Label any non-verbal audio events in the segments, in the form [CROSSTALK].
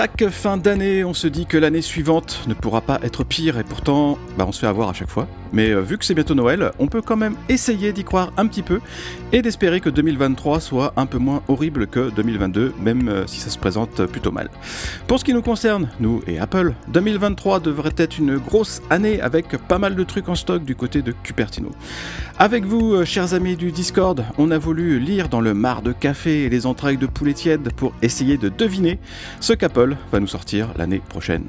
Chaque fin d'année, on se dit que l'année suivante ne pourra pas être pire et pourtant, bah, on se fait avoir à chaque fois. Mais euh, vu que c'est bientôt Noël, on peut quand même essayer d'y croire un petit peu et d'espérer que 2023 soit un peu moins horrible que 2022, même euh, si ça se présente plutôt mal. Pour ce qui nous concerne, nous et Apple, 2023 devrait être une grosse année avec pas mal de trucs en stock du côté de Cupertino. Avec vous, euh, chers amis du Discord, on a voulu lire dans le mar de café et les entrailles de poulet tiède pour essayer de deviner ce qu'Apple va nous sortir l'année prochaine.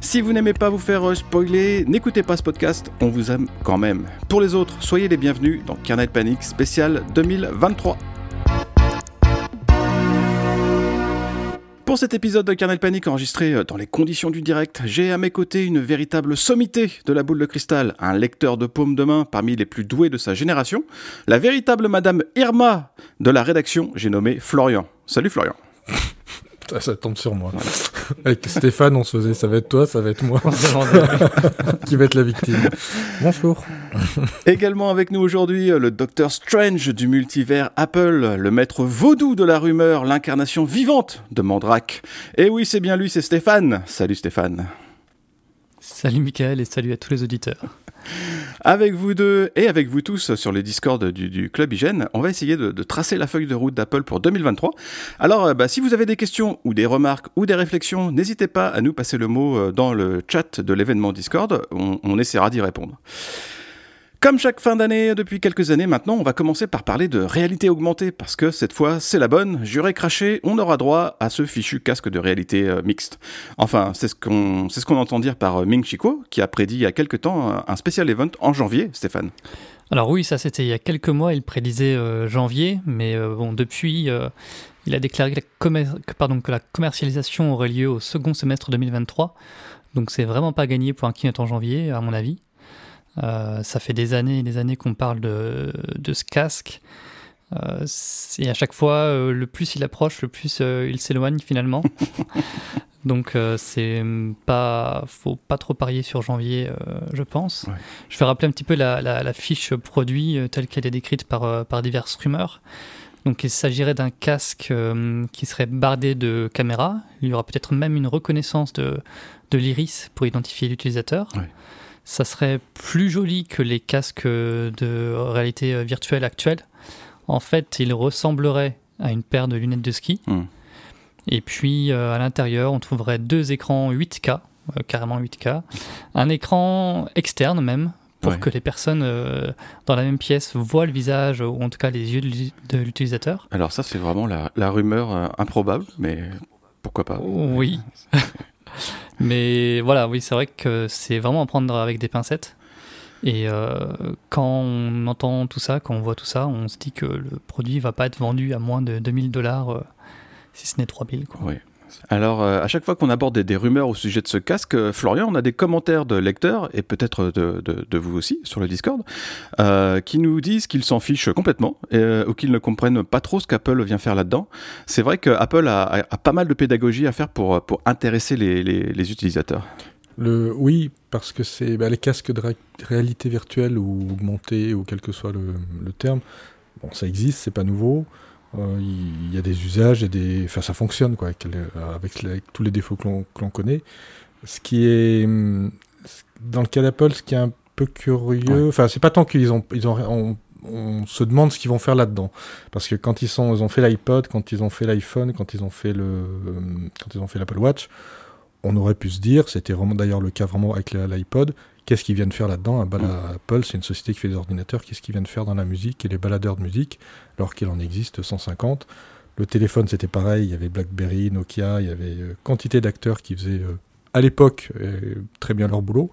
Si vous n'aimez pas vous faire spoiler, n'écoutez pas ce podcast, on vous quand même. Pour les autres, soyez les bienvenus dans Kernel Panic spécial 2023. Pour cet épisode de Kernel Panic enregistré dans les conditions du direct, j'ai à mes côtés une véritable sommité de la boule de cristal, un lecteur de paume de main parmi les plus doués de sa génération, la véritable Madame Irma de la rédaction, j'ai nommé Florian. Salut Florian. Ça, tombe sur moi. Avec Stéphane, on se faisait, ça va être toi, ça va être moi. [LAUGHS] qui va être la victime. Bonjour. Également avec nous aujourd'hui, le Docteur Strange du multivers Apple, le maître vaudou de la rumeur, l'incarnation vivante de Mandrake. Et oui, c'est bien lui, c'est Stéphane. Salut Stéphane. Salut Michael et salut à tous les auditeurs. Avec vous deux et avec vous tous sur les Discord du, Club Hygiène, on va essayer de, tracer la feuille de route d'Apple pour 2023. Alors, euh, bah, si vous avez des questions ou des remarques ou des réflexions, n'hésitez pas à nous passer le mot euh, dans le chat de l'événement Discord. on essaiera d'y répondre. Comme chaque fin d'année depuis quelques années maintenant, on va commencer par parler de réalité augmentée, parce que cette fois, c'est la bonne, juré craché, on aura droit à ce fichu casque de réalité euh, mixte. Enfin, c'est ce qu'on ce entend dire par euh, Ming Chico, qui a prédit il y a quelques temps un spécial event en janvier, Stéphane. Alors oui, ça c'était il y a quelques mois, il prédisait euh, janvier, mais bon, depuis, il a déclaré que la, commercialisation aurait lieu au second semestre 2023, donc c'est vraiment pas gagné pour un keynote en janvier, à mon avis. Euh, ça fait des années et des années qu'on parle de, de, ce casque. Euh, et à chaque fois, euh, le plus il approche, le plus il s'éloigne finalement. [LAUGHS] Donc c'est pas, faut pas trop parier sur janvier, je pense. Je vais rappeler un petit peu la, la, fiche produit telle qu'elle est décrite par, par diverses rumeurs. Donc il s'agirait d'un casque qui serait bardé de caméras. Il y aura peut-être même une reconnaissance de, de l'iris pour identifier l'utilisateur ça serait plus joli que les casques de réalité virtuelle actuels. En fait, il ressemblerait à une paire de lunettes de ski. Hmm. Et puis euh, à l'intérieur, on trouverait deux écrans 8K, euh, carrément 8K, un écran externe même, pour que les personnes euh, dans la même pièce voient le visage, ou en tout cas les yeux de l'utilisateur. Alors ça, c'est vraiment la, la rumeur improbable, mais pourquoi pas? Oui. [LAUGHS] Mais voilà, oui, c'est vrai que c'est vraiment à prendre avec des pincettes. Et euh, quand on entend tout ça, quand on voit tout ça, on se dit que le produit va pas être vendu à moins de 2000 dollars, euh, si ce n'est 3000. Quoi. Alors, euh, à chaque fois qu'on aborde des, rumeurs au sujet de ce casque, euh, Florian, on a des commentaires de lecteurs, et peut-être de, vous aussi, sur le Discord, euh, qui nous disent qu'ils s'en fichent complètement, ou qu'ils ne comprennent pas trop ce qu'Apple vient faire là-dedans. C'est vrai qu'Apple a, a, pas mal de pédagogie à faire pour, intéresser les, utilisateurs. Le, oui, parce que c'est bah, les casques de réalité virtuelle ou augmentée, ou quel que soit le, le terme, bon, ça existe, c'est pas nouveau. Euh, il y a des usages et des. Enfin, ça fonctionne, quoi, avec, tous les défauts que l'on connaît. Ce qui est. Dans le cas d'Apple, ce qui est un peu curieux. Enfin, c'est pas tant qu'ils ont. Ils ont on, se demande ce qu'ils vont faire là-dedans. Parce que quand ils, sont, ils ont fait l'iPod, quand ils ont fait l'iPhone, quand ils ont fait le, quand ils ont fait l'Apple Watch, on aurait pu se dire, c'était vraiment d'ailleurs le cas vraiment avec l'iPod, Qu'est-ce qu'ils viennent faire là-dedans? Mm. Apple, c'est une société qui fait des ordinateurs. Qu'est-ce qu'ils viennent faire dans la musique? Et les baladeurs de musique, alors qu'il en existe 150 Le téléphone, c'était pareil. Il y avait BlackBerry, Nokia, il y avait euh, quantité d'acteurs qui faisaient, euh, à l'époque, euh, très bien leur boulot.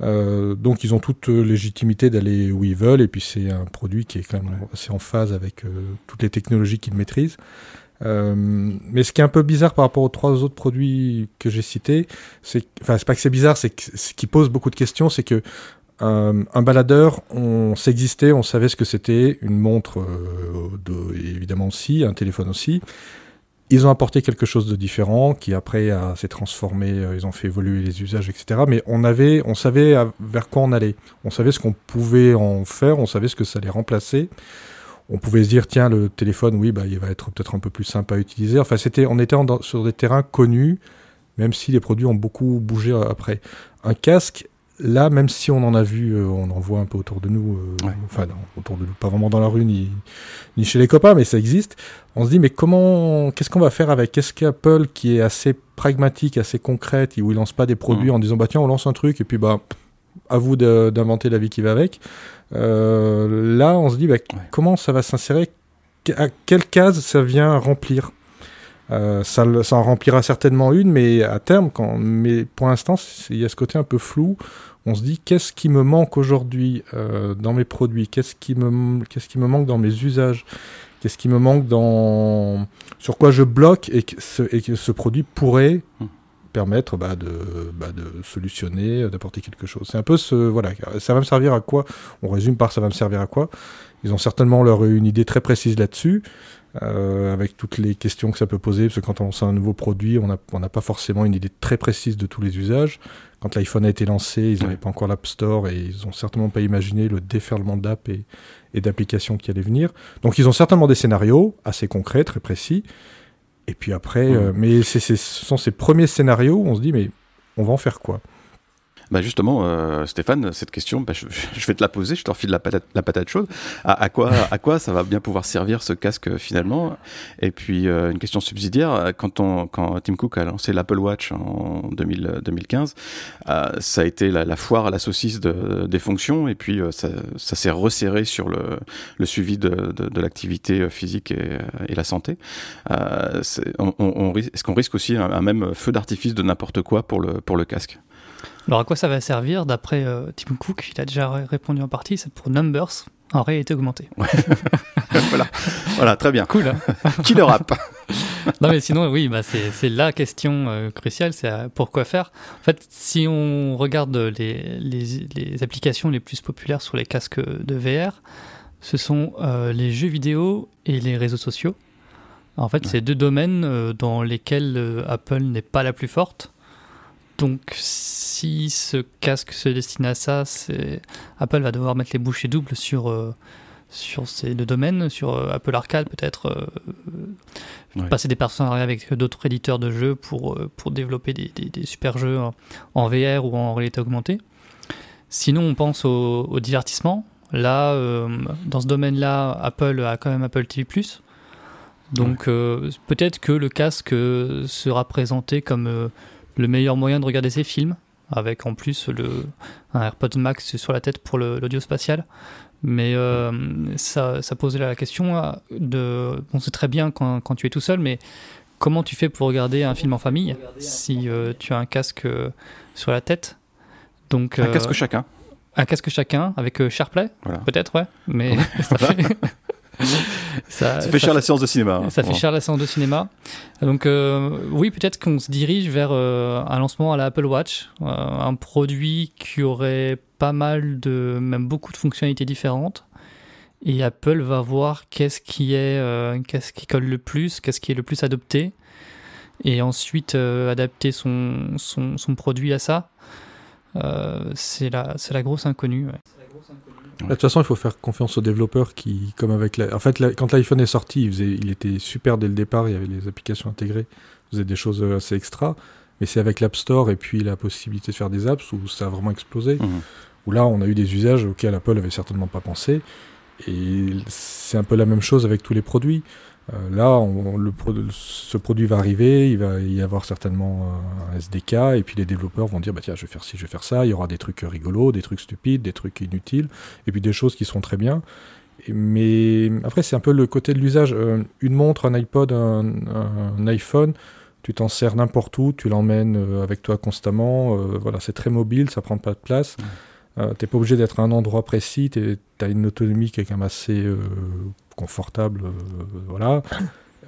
donc ils ont toute légitimité d'aller où ils veulent, et puis c'est un produit qui est quand même assez en phase avec toutes les technologies qu'ils maîtrisent. Euh, mais ce qui est un peu bizarre par rapport aux trois autres produits que j'ai cités, c'est, enfin, c'est pas que c'est bizarre, c'est que ce qui pose beaucoup de questions, c'est que euh, un baladeur, on s'existait, on savait ce que c'était, une montre, euh, de, évidemment aussi, un téléphone aussi. Ils ont apporté quelque chose de différent, qui après s'est transformé, ils ont fait évoluer les usages, etc. Mais on avait, on savait vers quoi on allait. On savait ce qu'on pouvait en faire, on savait ce que ça allait remplacer on pouvait se dire tiens le téléphone oui bah il va être peut-être un peu plus simple à utiliser. Enfin c'était on était sur des terrains connus même si les produits ont beaucoup bougé après. Un casque là même si on en a vu euh, on en voit un peu autour de nous euh, enfin autour de nous pas vraiment dans la rue ni, ni chez les copains mais ça existe. On se dit mais comment qu'est-ce qu'on va faire avec? Qu'est-ce qu'Apple qui est assez pragmatique assez concrète où il lance pas des produits mmh. en disant bah tiens on lance un truc et puis bah à vous d'inventer la vie qui va avec. Euh, là, on se dit bah, comment ça va s'insérer? À quelle case ça vient remplir? Euh, ça, ça, en remplira certainement une, mais à terme, quand, mais pour l'instant, il y a ce côté un peu flou. On se dit qu'est-ce qui me manque aujourd'hui euh, dans mes produits? Qu'est-ce qui me qu'est-ce qui me manque dans mes usages? Qu'est-ce qui me manque dans sur quoi je bloque et que ce, et que ce produit pourrait hum permettre bah, de, bah, de solutionner, euh, d'apporter quelque chose. C'est un peu ce. Voilà, ça va me servir à quoi On résume par ça va me servir à quoi Ils ont certainement leur une idée très précise là-dessus, euh, avec toutes les questions que ça peut poser, parce que quand on lance un nouveau produit, on n'a pas forcément une idée très précise de tous les usages. Quand l'iPhone a été lancé, ils n'avaient pas encore l'App Store et ils n'ont certainement pas imaginé le déferlement d'app et, et d'applications qui allaient venir. Donc ils ont certainement des scénarios assez concrets, très précis. Et puis après, euh, mais ce sont ces premiers scénarios où on se dit, mais on va en faire quoi? Bah justement, euh, Stéphane, cette question, bah, je, vais te la poser, je t'enfile la patate, la patate chaude. À, quoi, à quoi ça va bien pouvoir servir ce casque finalement? Et puis euh, une question subsidiaire, quand, on, quand Tim Cook a lancé l'Apple Watch en 2000, 2015, euh, ça a été la, foire à la saucisse de, des fonctions et puis ça, ça s'est resserré sur le, le suivi de, de, l'activité physique et, et, la santé. Est-ce on, on, est qu'on risque aussi un, un même feu d'artifice de n'importe quoi pour le, pour le casque? Alors à quoi ça va servir D'après euh, Tim Cook, il a déjà répondu en partie, c'est pour Numbers en réalité augmentée. [LAUGHS] voilà. voilà, très bien. Cool. Hein Qui le rap Non mais sinon, oui, bah c'est la question euh, cruciale, c'est euh, pourquoi faire? En fait, si on regarde les, les, applications les plus populaires sur les casques de VR, ce sont les jeux vidéo et les réseaux sociaux. En fait, c'est deux domaines dans lesquels Apple n'est pas la plus forte. Donc, si ce casque se destine à ça, Apple va devoir mettre les bouchées doubles sur, euh, sur ces deux domaines, sur euh, Apple Arcade peut-être, euh, passer des partenariats avec d'autres éditeurs de jeux pour, pour développer des, des, super jeux en, VR ou en réalité augmentée. Sinon, on pense au, divertissement. Là, dans ce domaine-là, Apple a quand même Apple TV+. Donc peut-être que le casque sera présenté comme le meilleur moyen de regarder ces films, avec en plus le, un AirPods Max sur la tête pour l'audio spatial. Mais euh, ça, ça, posait la question euh, de. Bon, c'est très bien quand, quand, tu es tout seul, mais comment tu fais pour regarder un film en famille si euh, tu as un casque sur la tête? Donc, Un casque chacun Un casque chacun avec SharePlay Peut-être, ouais. Mais [LAUGHS] ça fait. Ça, fait cher la séance de cinéma. Hein. Ça fait cher la séance de cinéma. Donc euh, oui, peut-être qu'on se dirige vers euh, un lancement à l'Apple Watch, euh, un produit qui aurait pas mal de, même beaucoup de fonctionnalités différentes. Et Apple va voir qu'est-ce qui est, qu'est-ce qui colle le plus, qu'est-ce qui est le plus adopté, et ensuite adapter son, son, son, produit à ça. c'est la, la grosse inconnue. Ouais. De toute façon, il faut faire confiance aux développeurs qui, comme avec la... En fait, quand l'iPhone est sorti, il, faisait... il était super dès le départ, il y avait les applications intégrées, il faisait des choses euh, assez extra. Mais c'est avec l'App Store et puis la possibilité de faire des apps où ça a vraiment explosé. Mmh. Où là, on a eu des usages auxquels Apple avait certainement pas pensé. Et c'est un peu la même chose avec tous les produits. Euh, là, le ce produit va arriver, il va y avoir certainement euh, un SDK, et puis les développeurs vont dire bah tiens, je vais faire ci, je vais faire ça. Il y aura des trucs rigolos, des trucs stupides, des trucs inutiles, et puis des choses qui seront très bien. mais après, c'est un peu le côté de l'usage. Euh, une montre, un iPod, un, iPhone, tu t'en sers n'importe où, tu l'emmènes avec toi constamment. voilà, c'est très mobile, ça prend pas de place. Tu n'es pas obligé d'être à un endroit précis, tu as une autonomie qui est quand même assez confortable, euh, voilà.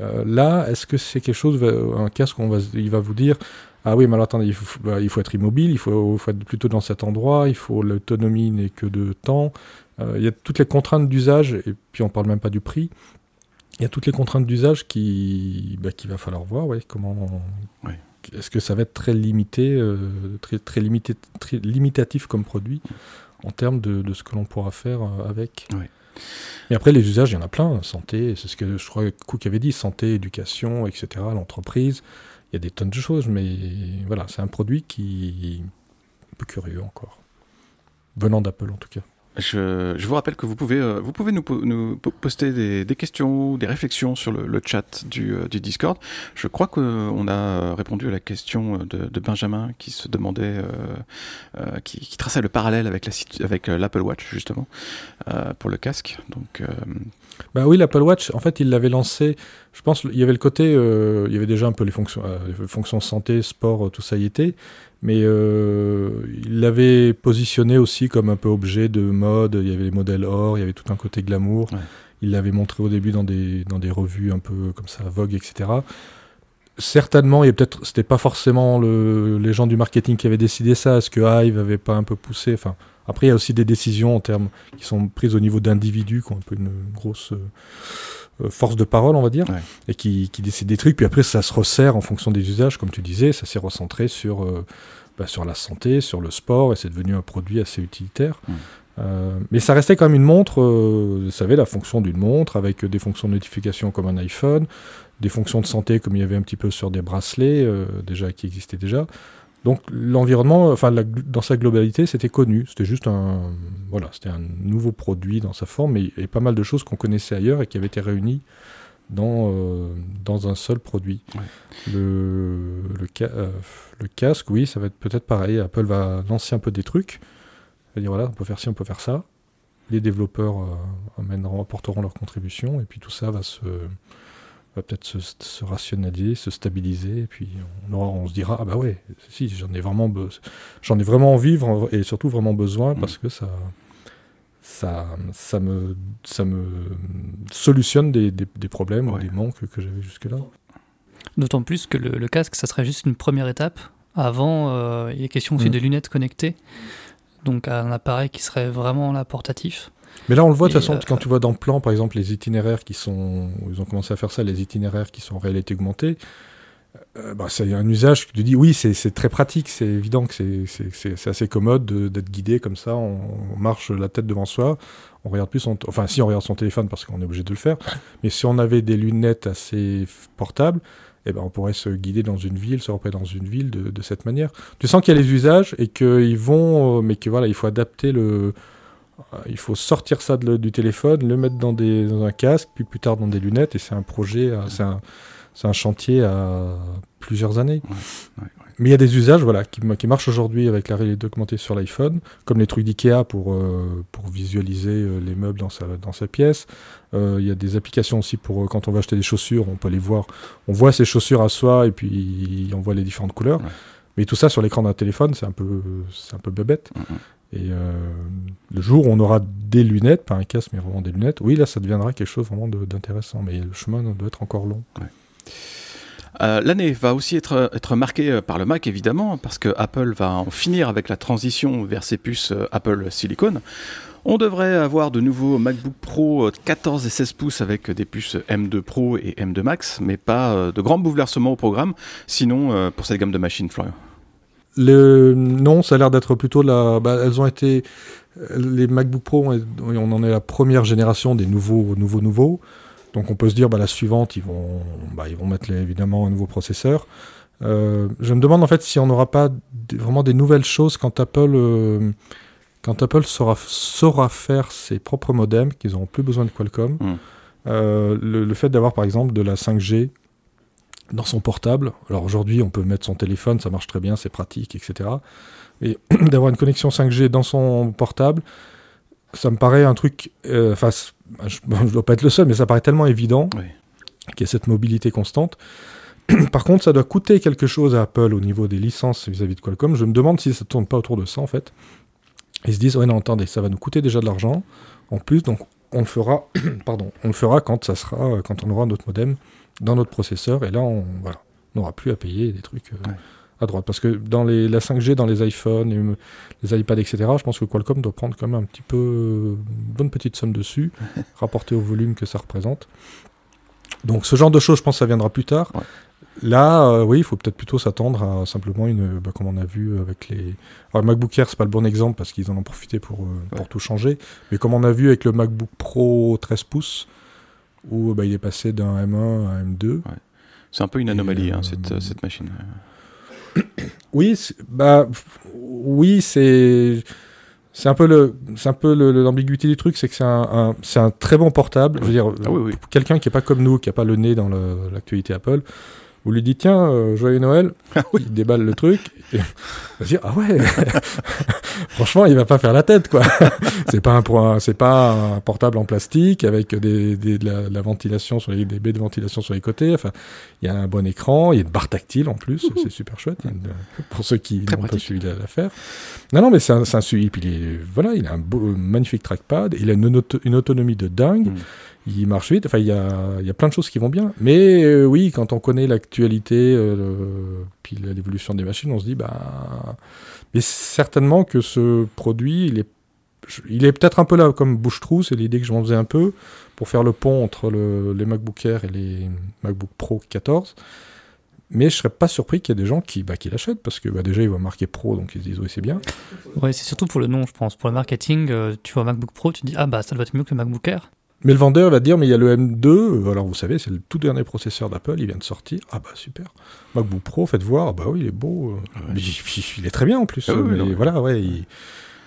Euh, là, est-ce que c'est quelque chose, un casque, on va, il va vous dire ah oui, mais alors attendez, il faut, bah, il faut être immobile, il faut, faut, être plutôt dans cet endroit, il faut l'autonomie n'est que de temps. Euh, il y a toutes les contraintes d'usage, et puis on parle même pas du prix. Il y a toutes les contraintes d'usage qui, bah, qu'il va falloir voir. Ouais, comment, Est-ce que ça va être très limité, très, très, limité, très limitatif comme produit en termes de, de ce que l'on pourra faire avec Mais après, les usages, il y en a plein. Santé, c'est ce que je crois que Cook avait dit, santé, éducation, etc., l'entreprise. Il y a des tonnes de choses, mais voilà, c'est un produit qui est un peu curieux encore. Venant d'Apple en tout cas. Je, vous rappelle que vous pouvez, euh, vous pouvez nous, poster des, questions, des réflexions sur le, chat du, euh, du, Discord. Je crois qu'on a répondu à la question de, Benjamin qui se demandait, euh, qui, traçait le parallèle avec l'Apple avec l'Apple Watch justement pour le casque. Donc, bah oui, l'Apple Watch, en fait, il l'avait lancé. Je pense, il y avait le côté, il y avait déjà un peu les fonctions, les fonctions santé, sport, tout ça y était mais euh, il l'avait positionné aussi comme un peu objet de mode. Il y avait les modèles or, il y avait tout un côté glamour. Il l'avait montré au début dans des, dans des revues un peu comme ça, Vogue, etc. Certainement, il peut-être, c'était pas forcément le, les gens du marketing qui avaient décidé ça. Est-ce que Hive avait pas un peu poussé? Enfin, après, il y a aussi des décisions en termes qui sont prises au niveau d'individus qui ont un peu une grosse euh, force de parole, on va dire, et qui, qui décident des trucs. Puis après, ça se resserre en fonction des usages, comme tu disais. Ça s'est recentré sur euh, bah, sur la santé, sur le sport, et c'est devenu un produit assez utilitaire. Euh, mais ça restait quand même une montre, euh, vous savez, la fonction d'une montre, avec des fonctions de notification comme un iPhone, des fonctions de santé comme il y avait un petit peu sur des bracelets, euh, déjà qui existaient déjà. Donc l'environnement, enfin dans sa globalité, c'était connu. C'était juste un, voilà, c'était un nouveau produit dans sa forme, y pas mal de choses qu'on connaissait ailleurs et qui avaient été réunies dans, euh, dans un seul produit. Le, le, euh, le, casque, oui, ça va être peut-être pareil. Apple va lancer un peu des trucs. va dire voilà, on peut faire ci, on peut faire ça. Les développeurs euh, amèneront, apporteront leur contribution, et puis tout ça va se va peut-être se, se, rationaliser, se stabiliser, et puis on, on se dira ah bah ouais, si j'en ai vraiment j'en ai vraiment envie et surtout vraiment besoin parce que ça ça, ça, me, ça me solutionne des, des, problèmes ou des manques que j'avais jusque-là. D'autant plus que le, casque, ça serait juste une première étape. Avant, euh, il est question aussi mm. de lunettes connectées, donc un appareil qui serait vraiment là portatif. Mais là, on le voit de toute façon, euh, quand tu vois dans le plan, par exemple, les itinéraires qui sont. Ils ont commencé à faire ça, les itinéraires qui sont en réalité augmentée. Euh, bah, c'est un usage que tu dis, oui, c'est très pratique, c'est évident que c'est assez commode d'être guidé comme ça, on, marche la tête devant soi, on regarde plus son, enfin si on regarde son téléphone parce qu'on est obligé de le faire, mais si on avait des lunettes assez portables, eh ben, on pourrait se guider dans une ville, se repérer dans une ville de, de cette manière. Tu sens qu'il y a les usages et qu'ils vont, euh, mais que voilà, il faut adapter le, il faut sortir ça du téléphone, le mettre dans, des, dans un casque, puis plus tard dans des lunettes, et c'est un projet, c'est un c'est un chantier à plusieurs années. Mais il y a des usages voilà, qui, qui marchent aujourd'hui avec la réalité augmentée sur l'iPhone, comme les trucs d'IKEA pour, euh, pour visualiser euh, les meubles dans sa, dans sa pièce. Euh, il y a des applications aussi pour quand on va acheter des chaussures, on peut les voir. On voit ses chaussures à soi et puis on voit les différentes couleurs. Mais tout ça sur l'écran d'un téléphone, c'est un peu, c'est un peu bébête. Et le jour où on aura des lunettes, pas un casque, mais vraiment des lunettes, oui, là, ça deviendra quelque chose vraiment d'intéressant. Mais le chemin doit être encore long. Euh, l'année va aussi être, être marquée euh, par le Mac évidemment, parce que Apple va en finir avec la transition vers ses puces euh, Apple Silicon. On devrait avoir de nouveaux MacBook Pro 14 et 16 pouces avec des puces M2 Pro et M2 Max, mais pas de grands bouleversements au programme, sinon pour cette gamme de machines, Florian. Le... Non, ça a l'air d'être plutôt la. Bah, elles ont été. Les MacBook Pro, on en est la première génération des nouveaux, nouveaux, nouveaux. Donc on peut se dire, bah, la suivante, ils vont, bah, ils vont mettre évidemment un nouveau processeur. Euh, je me demande en fait si on n'aura pas vraiment des nouvelles choses quand Apple, euh, quand Apple saura, saura, faire ses propres modems, qu'ils n'auront plus besoin de Qualcomm. Hmm. Euh, le, fait d'avoir par exemple de la 5G dans son portable, alors aujourd'hui on peut mettre son téléphone, ça marche très bien, c'est pratique, etc. Mais [CLEARS THROAT] d'avoir une connexion 5G dans son portable, ça me paraît un truc, enfin bah, je [LAUGHS] ne dois pas être le seul, mais ça paraît tellement évident qu'il y a cette mobilité constante. [CLEARS THROAT] Par contre, ça doit coûter quelque chose à Apple au niveau des licences vis-à-vis de Qualcomm. Je me demande si ça ne tourne pas autour de ça, en fait. Ils se disent, ouais, non, attendez, ça va nous coûter déjà de l'argent. En plus, donc, on le fera, [CLEARS THROAT] pardon, on le fera quand ça sera, quand on aura notre modem dans notre processeur. Et là, on, voilà, n'aura plus à payer des trucs. Euh, à droite. Parce que dans les, la 5G, dans les iPhones, les, iPads, etc., je pense que Qualcomm doit prendre quand même un petit peu une bonne petite somme dessus, [LAUGHS] rapporté au volume que ça représente. Donc ce genre de choses, je pense, ça viendra plus tard. Là, euh, oui, il faut peut-être plutôt s'attendre à simplement une, bah, comme on a vu avec les. Alors, MacBook Air, c'est pas le bon exemple parce qu'ils en ont profité pour, euh, pour tout changer. Mais comme on a vu avec le MacBook Pro 13 pouces, où bah, il est passé d'un M1 à un M2. C'est un peu une anomalie, hein, cette, cette machine. [COUGHS] Oui, bah, oui, c'est. C'est un peu le, c'est un peu l'ambiguïté du truc, c'est que c'est un, c'est un très bon portable. Je veux dire, ah quelqu'un qui est pas comme nous, qui a pas le nez dans l'actualité Apple, vous lui dites tiens, euh, joyeux Noël, [LAUGHS] ah il déballe le truc, et [LAUGHS] va dire ah ouais, [LAUGHS] franchement il va pas faire la tête quoi. c'est pas un c'est pas un portable en plastique avec des, des de, la, ventilation sur les des baies de ventilation sur les côtés. Enfin, il y a un bon écran, il y a une barre tactile en plus, c'est super chouette. Pour ceux qui n'ont pas suivi l'affaire. Non non mais c'est un, un suivi, puis il est, voilà, il a un beau, magnifique trackpad, il a une, une autonomie de dingue. Mm il marche vite. Enfin, il y a, plein de choses qui vont bien. Mais euh, oui, quand on connaît l'actualité, euh, puis l'évolution des machines, on se dit, bah. Mais certainement que ce produit, il est, il est peut-être un peu là comme bouche-trou, c'est l'idée que je m'en faisais un peu, pour faire le pont entre le, les MacBook Air et les MacBook Pro 14. Mais je serais pas surpris qu'il y ait des gens qui, bah, qui l'achètent parce que bah, déjà ils voient marquer pro donc ils se disent oui c'est bien. Ouais c'est surtout pour le nom je pense. Pour le marketing, euh, tu vois MacBook Pro, tu dis ah bah ça doit être mieux que le MacBook Air. Mais le vendeur va dire, mais il y a le M2, alors vous savez, c'est le tout dernier processeur d'Apple, il vient de sortir. Ah bah super. MacBook Pro, faites voir, ah bah oui, il est beau. Il, est très bien en plus. Ah mais voilà, ouais,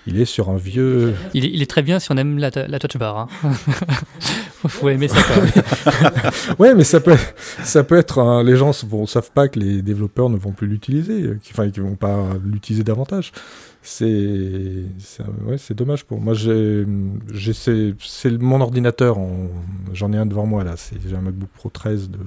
il, est sur un vieux. Il est, très bien si on aime la, touch bar. Hein. [LAUGHS] faut aimer ça quand même. [LAUGHS] ouais, mais ça peut, ça peut être. les gens ne savent pas que les développeurs ne vont plus l'utiliser, enfin, qu'ils ne vont pas l'utiliser davantage c'est ouais, dommage pour moi. C'est mon ordinateur. J'en ai un devant moi là. J'ai un MacBook Pro 13 de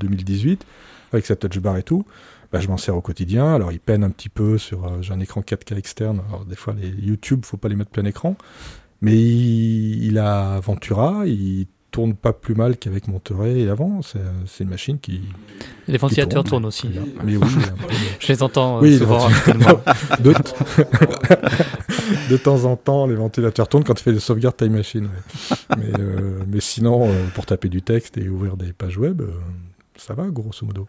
2018 avec sa touch bar et tout. Bah, je m'en sers au quotidien. Alors il peine un petit peu sur. Euh, j'ai un écran 4K externe. Alors des fois les YouTube, faut pas les mettre plein écran. Mais il, il a Ventura, tourne pas plus mal qu'avec Monterey et avant. C'est une machine qui. Les ventilateurs tournent aussi. Mais oui, [LAUGHS] je les entends euh, souvent. [LAUGHS] de... [LAUGHS] de temps en temps, les ventilateurs tournent quand tu fais des sauvegardes Time Machine. mais, euh, mais sinon, euh, pour taper du texte et ouvrir des pages web, ça va, grosso modo.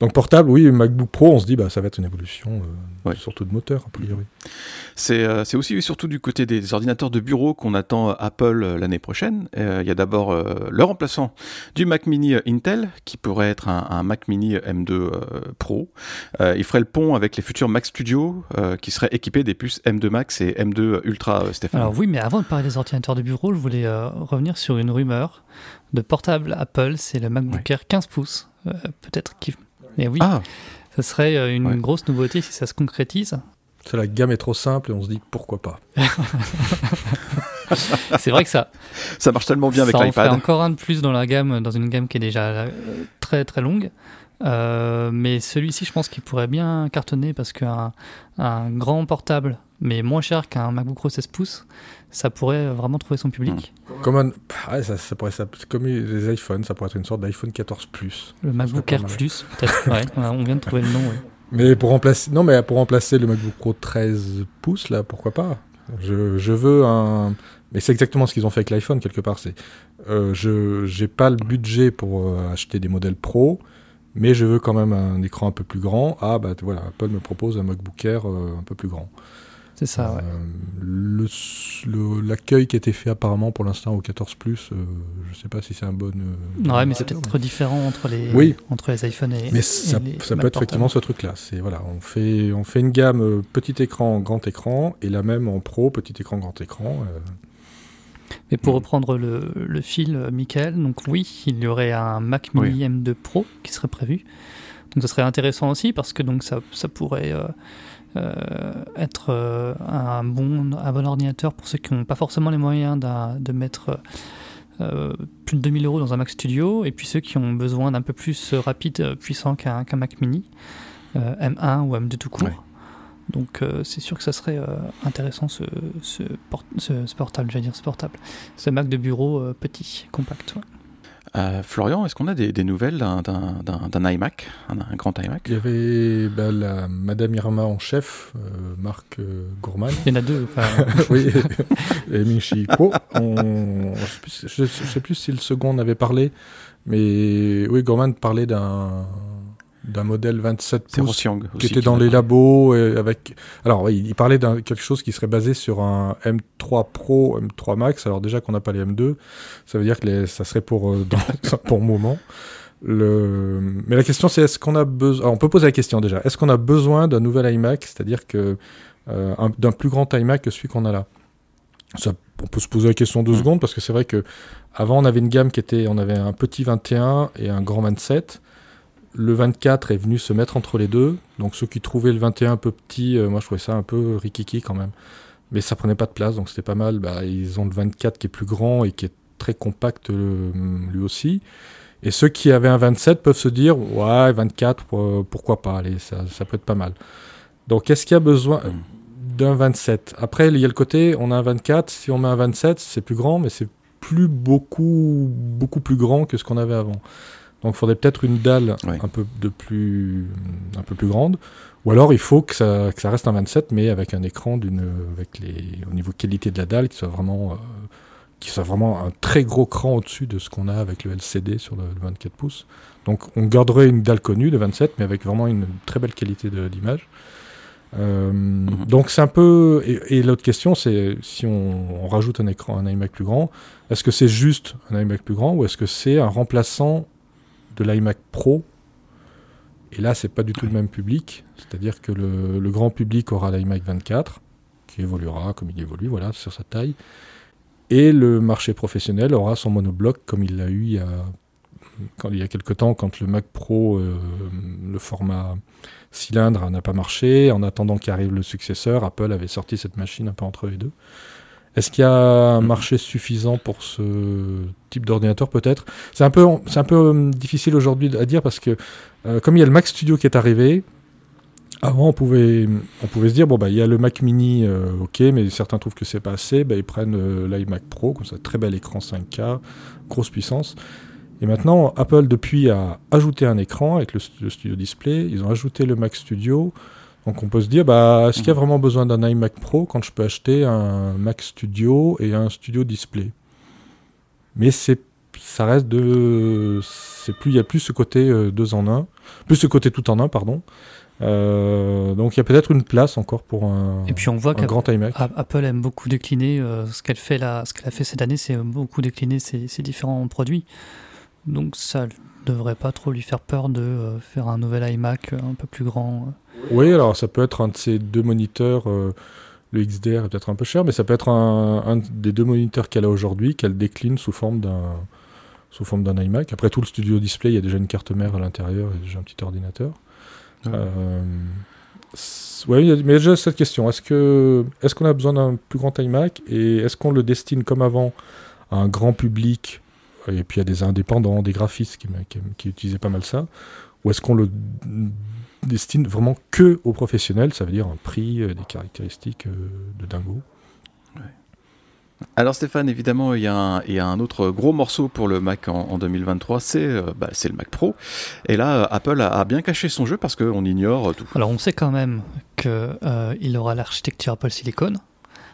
Donc portable, oui, MacBook Pro, on se dit bah ça va être une évolution, euh, surtout de moteur a priori. C'est aussi surtout du côté des ordinateurs de bureau qu'on attend Apple euh, l'année prochaine. Euh, il y a d'abord le remplaçant du Mac Mini Intel, qui pourrait être un, Mac Mini M2 Pro. il ferait le pont avec les futurs Mac Studio, qui seraient équipés des puces M2 Max et M2 Ultra, Stéphane. Alors oui, mais avant de parler des ordinateurs de bureau, je voulais revenir sur une rumeur de portable Apple, c'est le MacBook Air 15 pouces. Peut-être qu'il et oui, ah. ça serait euh, une grosse nouveauté si ça se concrétise. La gamme est trop simple et on se dit pourquoi pas. [LAUGHS] c'est vrai que ça. Ça marche tellement bien avec l'iPad. Ça en fait encore un de plus dans la gamme, dans une gamme qui est déjà euh, très très longue. Euh, mais celui-ci, je pense qu'il pourrait bien cartonner parce qu'un un grand portable, mais moins cher qu'un MacBook Pro 16 pouces, ça pourrait vraiment trouver son public. Hmm. Comme, ça, ça, pourrait, ça, comme les iPhones, ça pourrait être une sorte d'iPhone 14 Plus. Le MacBook Air Plus, peut-être. ouais, [LAUGHS] on vient de trouver le nom. Mais pour remplacer, non, mais pour remplacer le MacBook Pro 13 pouces, là, pourquoi pas? Je, je, veux un. Mais c'est exactement ce qu'ils ont fait avec l'iPhone quelque part. C'est, euh, je j'ai pas le budget pour euh, acheter des modèles pro, mais je veux quand même un écran un peu plus grand. Ah bah voilà, Apple me propose un MacBook Air euh, un peu plus grand. C'est ça, ouais. Euh, l'accueil qui a été fait apparemment pour l'instant au 14 Plus, euh, je ne sais pas si c'est un bon. Euh, ouais, mais c'est peut-être différent entre les, entre les iPhones et. Mais ça, ça peut être effectivement ce truc-là. C'est voilà, on fait, on fait une gamme petit écran, grand écran, et la même en pro, petit écran, grand écran. Mais pour reprendre le, le, fil, Michael, donc oui, il y aurait un Mac Mini M2 Pro qui serait prévu. Donc ça serait intéressant aussi parce que donc ça, ça pourrait euh, être euh, un, bon, un bon ordinateur pour ceux qui n'ont pas forcément les moyens de mettre euh, plus de 2000 euros dans un Mac Studio, et puis ceux qui ont besoin d'un peu plus rapide, puissant qu'un Mac mini, M1 ou M2 tout court. Donc c'est sûr que ça serait intéressant ce, ce, portable, j'allais dire ce portable, ce Mac de bureau petit, compact. Euh, Florian, est-ce qu'on a des, nouvelles d'un iMac, un, grand iMac? Il y avait bah, la Madame Irma en chef, euh, Marc euh, Gourman. Il y en a deux. [LAUGHS] oui, et Michiko. Je ne sais, plus si le second avait parlé, mais oui, Gourman parlait d'un d'un modèle 27 pouces qui était dans les labos avec alors il parlait d'un quelque chose qui serait basé sur un M3 Pro M3 Max. Alors déjà qu'on n'a pas les M2 ça veut dire que ça serait pour euh, dans, [LAUGHS] pour moment. Le mais la question c'est est-ce qu'on a besoin on peut poser la question déjà. Est-ce qu'on a besoin d'un nouvel iMac? C'est-à-dire que euh, d'un plus grand iMac que celui qu'on a là. Ça, on peut se poser la question deux mmh. secondes parce que c'est vrai que avant on avait une gamme qui était on avait un petit 21 et un grand 27 le 24 est venu se mettre entre les deux. Donc ceux qui trouvaient le 21 un peu petit, euh, moi je trouvais ça un peu rikiki quand même. Mais ça prenait pas de place, donc c'était pas mal. Bah, ils ont le 24 qui est plus grand et qui est très compact euh, lui aussi. Et ceux qui avaient un 27 peuvent se dire, ouais, 24, euh, pourquoi pas, allez, ça, ça, peut être pas mal. Donc est-ce qu'il y a besoin d'un 27 Après, il y a le côté, on a un 24, si on met un 27, c'est plus grand, mais c'est plus beaucoup, beaucoup plus grand que ce qu'on avait avant. Donc il faudrait peut-être une dalle un, peu de plus, un peu plus grande. Ou alors il faut que ça, que ça reste un 27, mais avec un écran d'une, avec les, au niveau qualité de la dalle qui soit vraiment, euh, qui soit vraiment un très gros cran au-dessus de ce qu'on a avec le LCD sur le, 24 pouces. Donc on garderait une dalle connue de 27, mais avec vraiment une très belle qualité d'image. Euh, mhm. Donc c'est un peu. Et, l'autre question, c'est si on, on, rajoute un écran, un iMac plus grand, est-ce que c'est juste un iMac plus grand ou est-ce que c'est un remplaçant de l'iMac Pro. Et là, c'est pas du tout le même public. C'est-à-dire que le, grand public aura l'iMac 24, qui évoluera comme il évolue, voilà, sur sa taille. Et le marché professionnel aura son monobloc comme il l'a eu il y a, quand, il y a quelques temps, quand le Mac Pro, euh, le format cylindre n'a pas marché. En attendant qu'arrive le successeur, Apple avait sorti cette machine un peu entre les deux. Est-ce qu'il y a un marché suffisant pour ce type d'ordinateur peut-être? C'est un peu, c'est un peu euh, difficile aujourd'hui à dire parce que euh, comme il y a le Mac Studio qui est arrivé, avant on pouvait, on pouvait se dire bon bah il y a le Mac Mini, euh, ok, mais certains trouvent que c'est pas assez, bah, ils prennent l'iMac Pro, comme ça très bel écran 5K, grosse puissance. Et maintenant, Apple depuis a ajouté un écran avec le, le Studio Display, ils ont ajouté le Mac Studio. Donc on peut se dire, bah, est-ce qu'il y a mhm. vraiment besoin d'un iMac Pro quand je peux acheter un Mac Studio et un Studio Display? Mais c'est, ça reste de, c'est plus, il y a plus ce côté euh, deux en un, plus ce côté tout en un, pardon. Euh, donc il y a peut-être une place encore pour un, et puis on voit grand iMac. Apple aime beaucoup décliner euh, ce qu'elle fait là, ce qu'elle a fait cette année, c'est beaucoup décliner ses, ses, différents produits. Donc ça devrait pas trop lui faire peur de faire un nouvel iMac un peu plus grand. Oui, alors ça peut être un de ces deux moniteurs. Euh, le XDR est peut-être un peu cher, mais ça peut être un, des deux moniteurs qu'elle a aujourd'hui, qu'elle décline sous forme d'un sous forme d'un iMac. Après tout, le studio display, il y a déjà une carte mère à l'intérieur et déjà un petit ordinateur. Euh, oui, mais y a déjà cette question. Est-ce que est-ce qu'on a besoin d'un plus grand iMac et est-ce qu'on le destine comme avant à un grand public et puis à des indépendants, des graphistes qui, qui, qui utilisaient pas mal ça, ou est-ce qu'on le destine vraiment que aux professionnels, ça veut dire un prix, euh, des caractéristiques euh, de dingo. Alors Stéphane, évidemment, il y, a un, autre gros morceau pour le Mac en, 2023, euh, bah, c'est le Mac Pro. Et là, Apple a, bien caché son jeu parce qu'on ignore tout. Alors on sait quand même qu'il aura l'architecture Apple Silicon,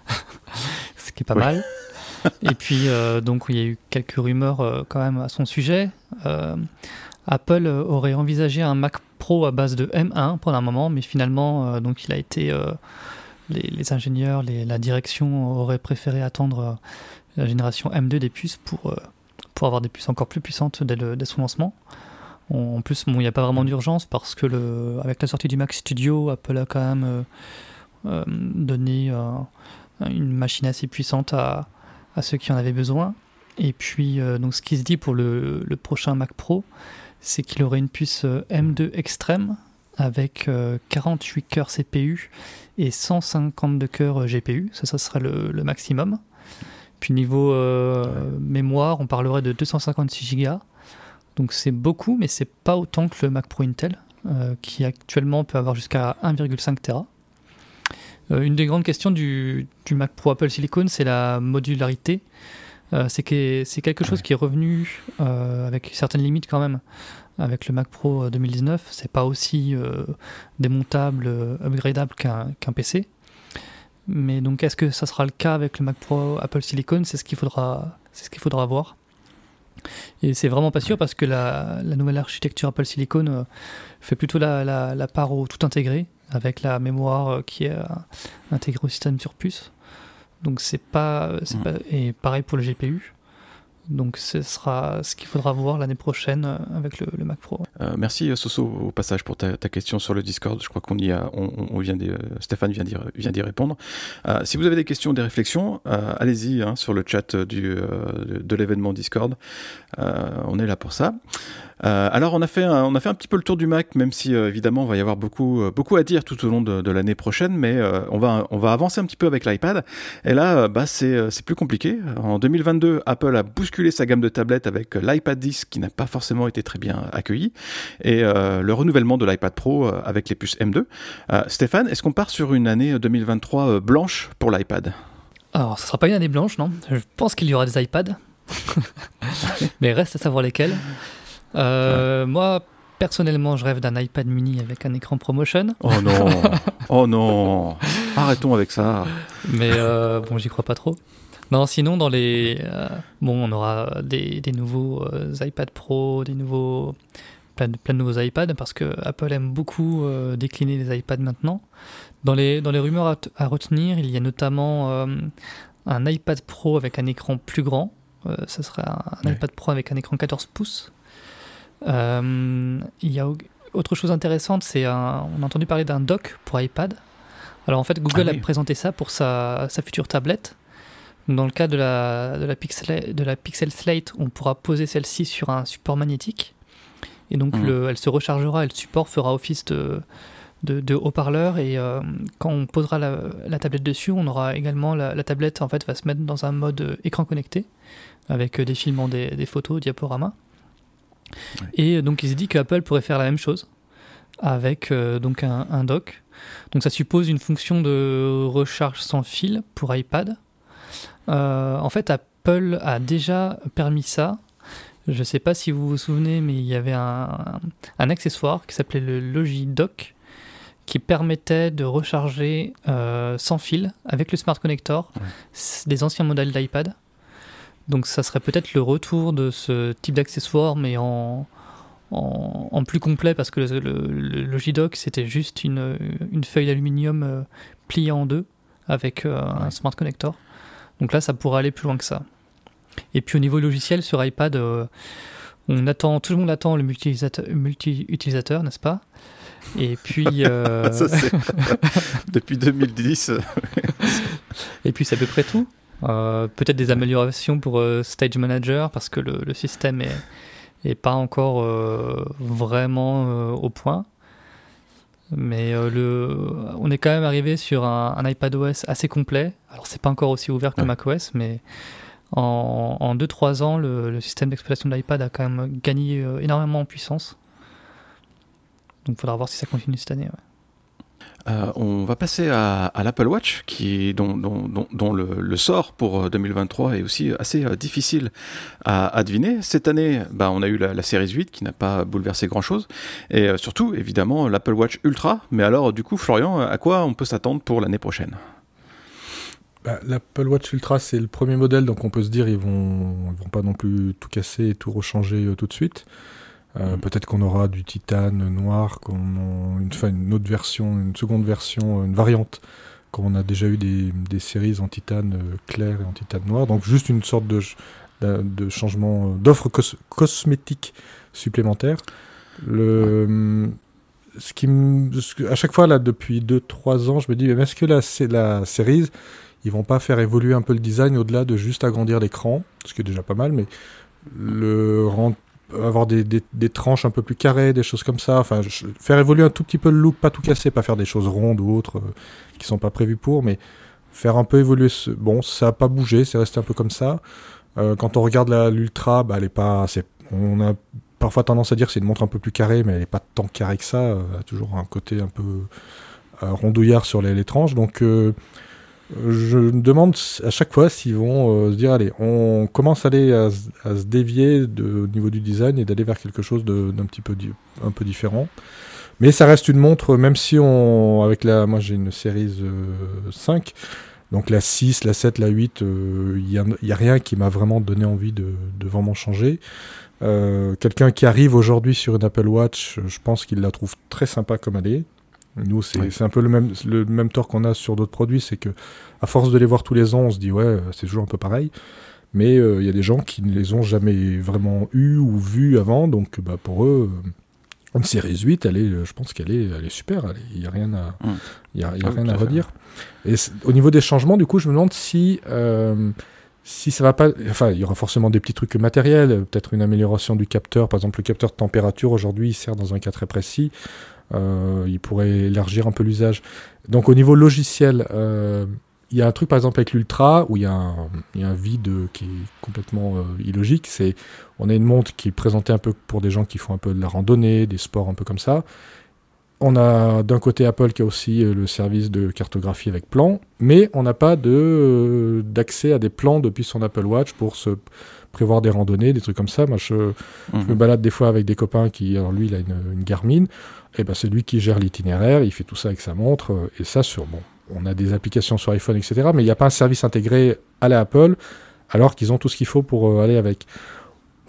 [LAUGHS] ce qui est pas mal. [LAUGHS] Et puis, donc, il y a eu quelques rumeurs quand même à son sujet. Apple aurait envisagé un Mac Pro à base de M1 pendant un moment, mais finalement, euh, donc il a été. Euh, les, ingénieurs, la direction auraient préféré attendre euh, la génération M2 des puces pour, pour avoir des puces encore plus puissantes dès, son lancement. en plus, il n'y a pas vraiment d'urgence parce que le, avec la sortie du Mac Studio, Apple a quand même donné une machine assez puissante à, à, ceux qui en avaient besoin. Et puis, donc, ce qui se dit pour le, le prochain Mac Pro, c'est qu'il aurait une puce euh, M2 extrême avec 48 euh, cœurs CPU et 152 cœurs euh, GPU. Ça, ça sera le, maximum. Puis niveau mémoire, on parlerait de 256 Go. Donc c'est beaucoup, mais c'est pas autant que le Mac Pro Intel, qui actuellement peut avoir jusqu'à 1,5 Tera. une des grandes questions du, du, Mac Pro Apple Silicon, c'est la modularité. C'est quelque chose qui est revenu avec certaines limites quand même. Avec le Mac Pro 2019, c'est pas aussi démontable, upgradable qu'un PC. Mais donc, est-ce que ça sera le cas avec le Mac Pro Apple Silicon C'est ce qu'il faudra, c'est ce qu'il faudra voir. Et c'est vraiment pas sûr parce que la, nouvelle architecture Apple Silicon euh, fait plutôt la, part au tout intégré avec la mémoire euh, qui est euh, intégrée au système sur puce. Donc c'est pas, mm. pas, et pareil pour le GPU. Donc ce sera ce qu'il faudra voir l'année prochaine euh, avec le, Mac Pro. Euh, merci euh, Soso au passage pour ta, question sur le Discord. Je crois qu'on y a, on, vient Stéphane vient d'y, vient d'y répondre. si vous avez des questions, des réflexions, allez-y hein, sur le chat du, de l'événement Discord. on est là pour ça. Euh, alors on a, fait un, on a fait un petit peu le tour du Mac, même si euh, évidemment on va y avoir beaucoup, euh, beaucoup à dire tout au long de, l'année prochaine, mais on, va, on va avancer un petit peu avec l'iPad. Et là, bah, c'est plus compliqué. En 2022, Apple a bousculé sa gamme de tablettes avec l'iPad 10 qui n'a pas forcément été très bien accueilli, et le renouvellement de l'iPad Pro avec les puces M2. Stéphane, est-ce qu'on part sur une année 2023 blanche pour l'iPad? Alors, ce sera pas une année blanche, non? Je pense qu'il y aura des iPads. [LAUGHS] Mais reste à savoir lesquels. Euh, moi, personnellement, je rêve d'un iPad mini avec un écran ProMotion. Oh non [LAUGHS] Oh non Arrêtons avec ça Mais euh, bon, j'y crois pas trop. Non, sinon, dans les. Euh, bon, on aura des, des nouveaux iPad Pro, des nouveaux. Plein de, plein de, nouveaux iPads parce que Apple aime beaucoup décliner les iPads maintenant. Dans les, dans les rumeurs à, retenir, il y a notamment un iPad Pro avec un écran plus grand. ce sera un iPad Pro avec un écran 14 pouces euh, il y a autre chose intéressante, c'est on a entendu parler d'un dock pour iPad. Alors en fait, Google ah a présenté ça pour sa, sa future tablette. Dans le cas de la, de la, Pixel, de la Pixel Slate, on pourra poser celle-ci sur un support magnétique. Et donc, mmh. le, elle se rechargera et le support fera office de, de, haut-parleur. Et euh, quand on posera la, la, tablette dessus, on aura également la, la, tablette en fait, va se mettre dans un mode écran connecté avec des filmants des, des photos, diaporamas. Et donc il s'est dit qu'Apple pourrait faire la même chose avec euh, donc un, dock. Donc ça suppose une fonction de recharge sans fil pour iPad. Euh, en fait, Apple a déjà permis ça. Je ne sais pas si vous vous souvenez, mais il y avait un, accessoire qui s'appelait le Logi Dock qui permettait de recharger euh, sans fil avec le Smart Connector des anciens modèles d'iPad. Donc ça serait peut-être le retour de ce type d'accessoire, mais en, en, plus complet, parce que le, le, Logidoc, c'était juste une, une feuille d'aluminium euh, pliée en deux avec euh, un smart connector. Donc là, ça pourrait aller plus loin que ça. Et puis au niveau logiciel, sur iPad, euh, on attend, tout le monde attend le multi-utilisateur, n'est-ce pas? Et puis. [LAUGHS] [LAUGHS] Depuis 2010. et puis c'est à peu près tout. Euh, peut-être des améliorations pour euh, Stage Manager parce que le, système est, pas encore euh, vraiment au point. Mais le, on est quand même arrivé sur un, un iPadOS assez complet. Alors c'est pas encore aussi ouvert que macOS, mais en 2-3 ans, le, système d'exploitation de l'iPad a quand même gagné énormément en puissance. Donc il faudra voir si ça continue cette année. Euh, on va passer à, l'Apple Watch, qui, dont, le, sort pour 2023 euh, est aussi assez euh, difficile à, deviner. Cette année, bah, on a eu la, série 8 qui n'a pas bouleversé grand-chose, et surtout, évidemment, l'Apple Watch Ultra. Mais alors, du coup, Florian, à quoi on peut s'attendre pour l'année prochaine? Bah, L'Apple Watch Ultra, c'est le premier modèle, donc on peut se dire ils vont, vont pas non plus tout casser et tout rechanger tout de suite. Euh, peut-être qu'on aura du titane noir, qu'on une, une autre version, une seconde version, une variante, comme on a déjà eu des, des séries en titane euh, clair et en titane noir. Donc juste une sorte de, de changement euh, d'offre cosmétique supplémentaire. Le, ce qui à chaque fois là depuis 2-3 ans, je me dis est-ce que la, la série ils vont pas faire évoluer un peu le design au-delà de juste agrandir l'écran, ce qui est déjà pas mal, mais le rendre avoir des, des, tranches un peu plus carrées, des choses comme ça. Enfin, faire évoluer un tout petit peu le look, pas tout casser, pas faire des choses rondes ou autres euh, qui sont pas prévues pour, mais faire un peu évoluer. Ce... Bon, ça a pas bougé, c'est resté un peu comme ça. Euh, quand on regarde l'ultra, bah, elle est pas. On a parfois tendance à dire que c'est une montre un peu plus carrée, mais elle est pas tant carrée que ça. Elle a toujours un côté un peu euh, rondouillard sur les, les tranches. Donc je me demande à chaque fois s'ils vont se dire allez, on commence à aller à, se dévier de, au niveau du design et d'aller vers quelque chose d'un petit peu un peu différent. Mais ça reste une montre, même si on avec la, moi j'ai une série 5, donc la 6, la 7, la 8, il n'y a, a, rien qui m'a vraiment donné envie de, de vraiment changer. Euh, quelqu'un qui arrive aujourd'hui sur une Apple Watch, je pense qu'il la trouve très sympa comme elle est. Nous, c'est un peu le même, le même tort qu'on a sur d'autres produits, c'est que à force de les voir tous les ans, on se dit ouais, c'est toujours un peu pareil. Mais euh, il y a des gens qui ne les ont jamais vraiment eu ou vus avant, donc bah, pour eux, euh, une série 8, elle est, je pense qu'elle est, elle est super. Il n'y a rien à, y a, y a rien à redire. Et au niveau des changements, du coup, je me demande si si ça va pas, enfin, il y aura forcément des petits trucs matériels, peut-être une amélioration du capteur. Par exemple, le capteur de température aujourd'hui, il sert dans un cas très précis. Euh, il pourrait élargir un peu l'usage. Donc, au niveau logiciel, euh, il y a un truc par exemple avec l'Ultra où il y, a un, vide qui est complètement euh, illogique. C'est, on a une montre qui est présentée un peu pour des gens qui font un peu de la randonnée, des sports un peu comme ça. On a d'un côté Apple qui a aussi euh, le service de cartographie avec plan, mais on n'a pas de, euh, d'accès à des plans depuis son Apple Watch pour se prévoir des randonnées, des trucs comme ça. Moi, je, me mhm. balade des fois avec des copains qui, alors lui, il a une, Garmin, et ben c'est lui qui gère l'itinéraire, il fait tout ça avec sa montre, euh, et ça sur, bon, on a des applications sur iPhone, etc., mais il n'y a pas un service intégré à la Apple, alors qu'ils ont tout ce qu'il faut pour aller avec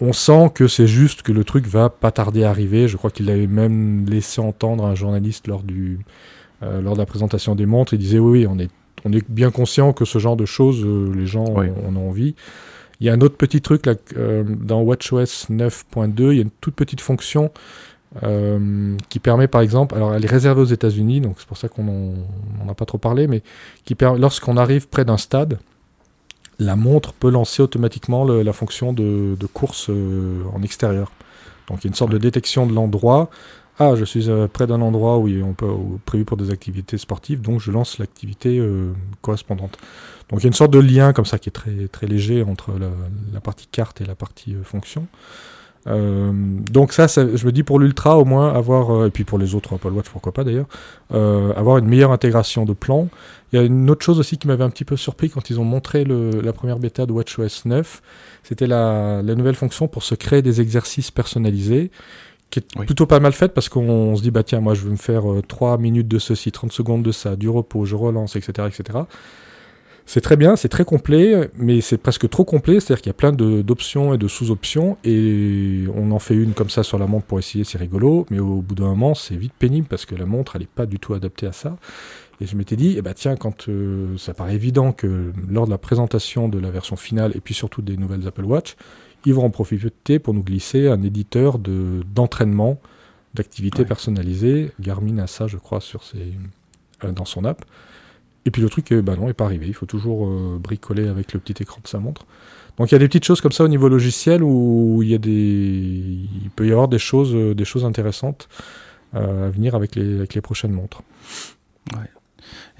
on sent que c'est juste que le truc va pas tarder à arriver. Je crois qu'il avait même laissé entendre un journaliste lors, du, euh, lors de la présentation des montres. Il disait oui, on est, on est bien conscient que ce genre de choses, euh, les gens en ont envie. Il y a un autre petit truc là, euh, dans WatchOS 9.2, il y a une toute petite fonction qui permet par exemple, alors elle est réservée aux États-Unis, donc c'est pour ça qu'on n'en a pas trop parlé, mais qui permet, lorsqu'on arrive près d'un stade, la montre peut lancer automatiquement la fonction de, course euh, en extérieur. Donc il y a une sorte de détection de l'endroit. Ah, je suis euh, près d'un endroit où on peut prévu pour des activités sportives, donc je lance l'activité euh, correspondante. Donc il y a une sorte de lien comme ça qui est très très léger entre la, partie carte et la partie fonction. Donc ça, je me dis pour l'ultra au moins avoir et puis pour les autres Apple Watch pourquoi pas d'ailleurs avoir une meilleure intégration de plans il y a une autre chose aussi qui m'avait un petit peu surpris quand ils ont montré la première bêta de WatchOS 9. C'était la, nouvelle fonction pour se créer des exercices personnalisés qui est plutôt pas mal faite parce qu'on se dit bah tiens moi je veux me faire 3 euh, minutes de ceci, 30 secondes de ça, du repos, je relance, etc. etc. C'est très bien, c'est très complet, mais c'est presque trop complet, c'est-à-dire qu'il y a plein d'options et de sous-options, et on en fait une comme ça sur la montre pour essayer, c'est rigolo, mais au bout d'un moment, c'est vite pénible parce que la montre, elle n'est pas du tout adaptée à ça. Et je m'étais dit, eh ben tiens, quand euh, ça paraît évident que lors de la présentation de la version finale et puis surtout des nouvelles Apple Watch, ils vont en profiter pour nous glisser un éditeur de, d'entraînement d'activités personnalisées. Garmin a ça, je crois, sur ses, euh, dans son app. Et puis le truc, bah non, n'est pas arrivé. Il faut toujours euh, bricoler avec le petit écran de sa montre. Donc il y a des petites choses comme ça au niveau logiciel où il y a des, il peut y avoir des choses, des choses intéressantes à venir avec les, avec les prochaines montres.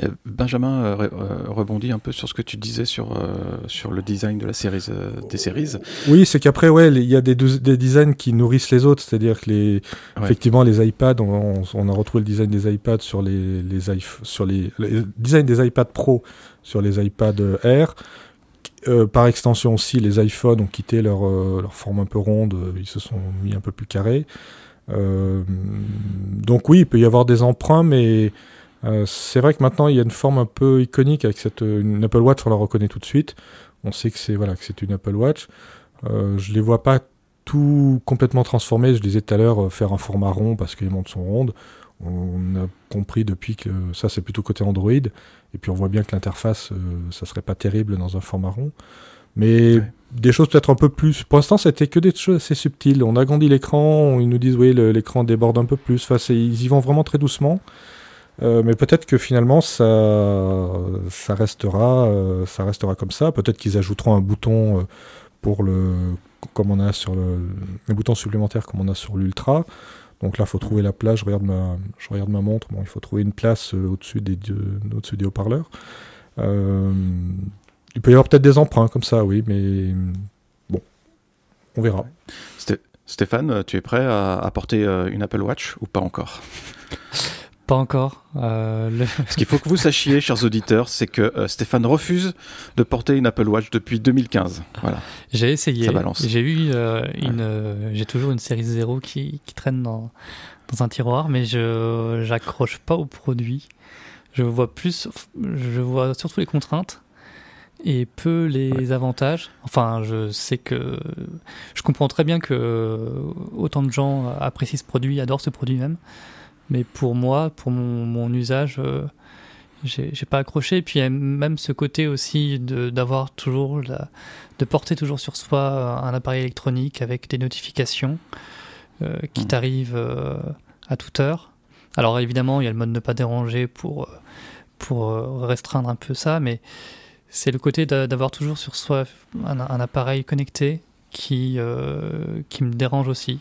Euh, Benjamin euh, euh, rebondit un peu sur ce que tu disais sur, sur le design de la série, des séries. Oui, c'est qu'après, ouais, il y a des, des, designs qui nourrissent les autres. C'est-à-dire que les, effectivement, les iPads, on, on, a retrouvé le design des iPads sur les, les, sur les, design des iPads Pro sur les iPads Air. par extension aussi, les iPhones ont quitté leur, leur forme un peu ronde, ils se sont mis un peu plus carrés. donc oui, il peut y avoir des emprunts, mais euh, c'est vrai que maintenant il y a une forme un peu iconique avec cette une Apple Watch, on la reconnaît tout de suite. On sait que c'est voilà que c'est une Apple Watch. Euh, je les vois pas tout complètement transformés. Je disais tout à l'heure euh, faire un format rond parce que les montres sont rondes. On a compris depuis que ça c'est plutôt côté Android. Et puis on voit bien que l'interface ça serait pas terrible dans un format rond. Mais des choses peut-être un peu plus. Pour l'instant, c'était que des choses assez subtiles. On agrandit l'écran, ils nous disent oui, l'écran déborde un peu plus. Enfin, ils y vont vraiment très doucement. Euh, mais peut-être que finalement ça, ça restera, euh, ça restera comme ça. Peut-être qu'ils ajouteront un bouton euh, pour le, comme on a sur le, un bouton supplémentaire comme on a sur l'Ultra. Donc là, faut trouver la place. Je regarde ma, je regarde ma montre. Bon, il faut trouver une place au-dessus des, au-dessus des haut-parleurs. il peut y avoir peut-être des emprunts comme ça, oui, mais bon, on verra. Stéphane, tu es prêt à apporter une Apple Watch ou pas encore? Pas encore. Euh, Ce qu'il faut que vous sachiez, chers auditeurs, c'est que euh, Stéphane refuse de porter une Apple Watch depuis 2015. Voilà. J'ai essayé. J'ai eu euh, une, j'ai toujours une série 0 qui, qui traîne dans, dans, un tiroir, mais je j'accroche pas au produit. Je vois plus, je vois surtout les contraintes et peu les avantages. Enfin, je sais que je comprends très bien que autant de gens apprécient ce produit, adorent ce produit même. Mais pour moi, pour mon, usage, euh, j'ai pas accroché. Et puis il y a même ce côté aussi d'avoir toujours, la, de porter toujours sur soi un appareil électronique avec des notifications euh, qui mmh. t'arrivent euh, à toute heure. Alors évidemment, il y a le mode ne pas déranger pour, pour restreindre un peu ça, mais c'est le côté d'avoir toujours sur soi un, un appareil connecté qui, qui me dérange aussi.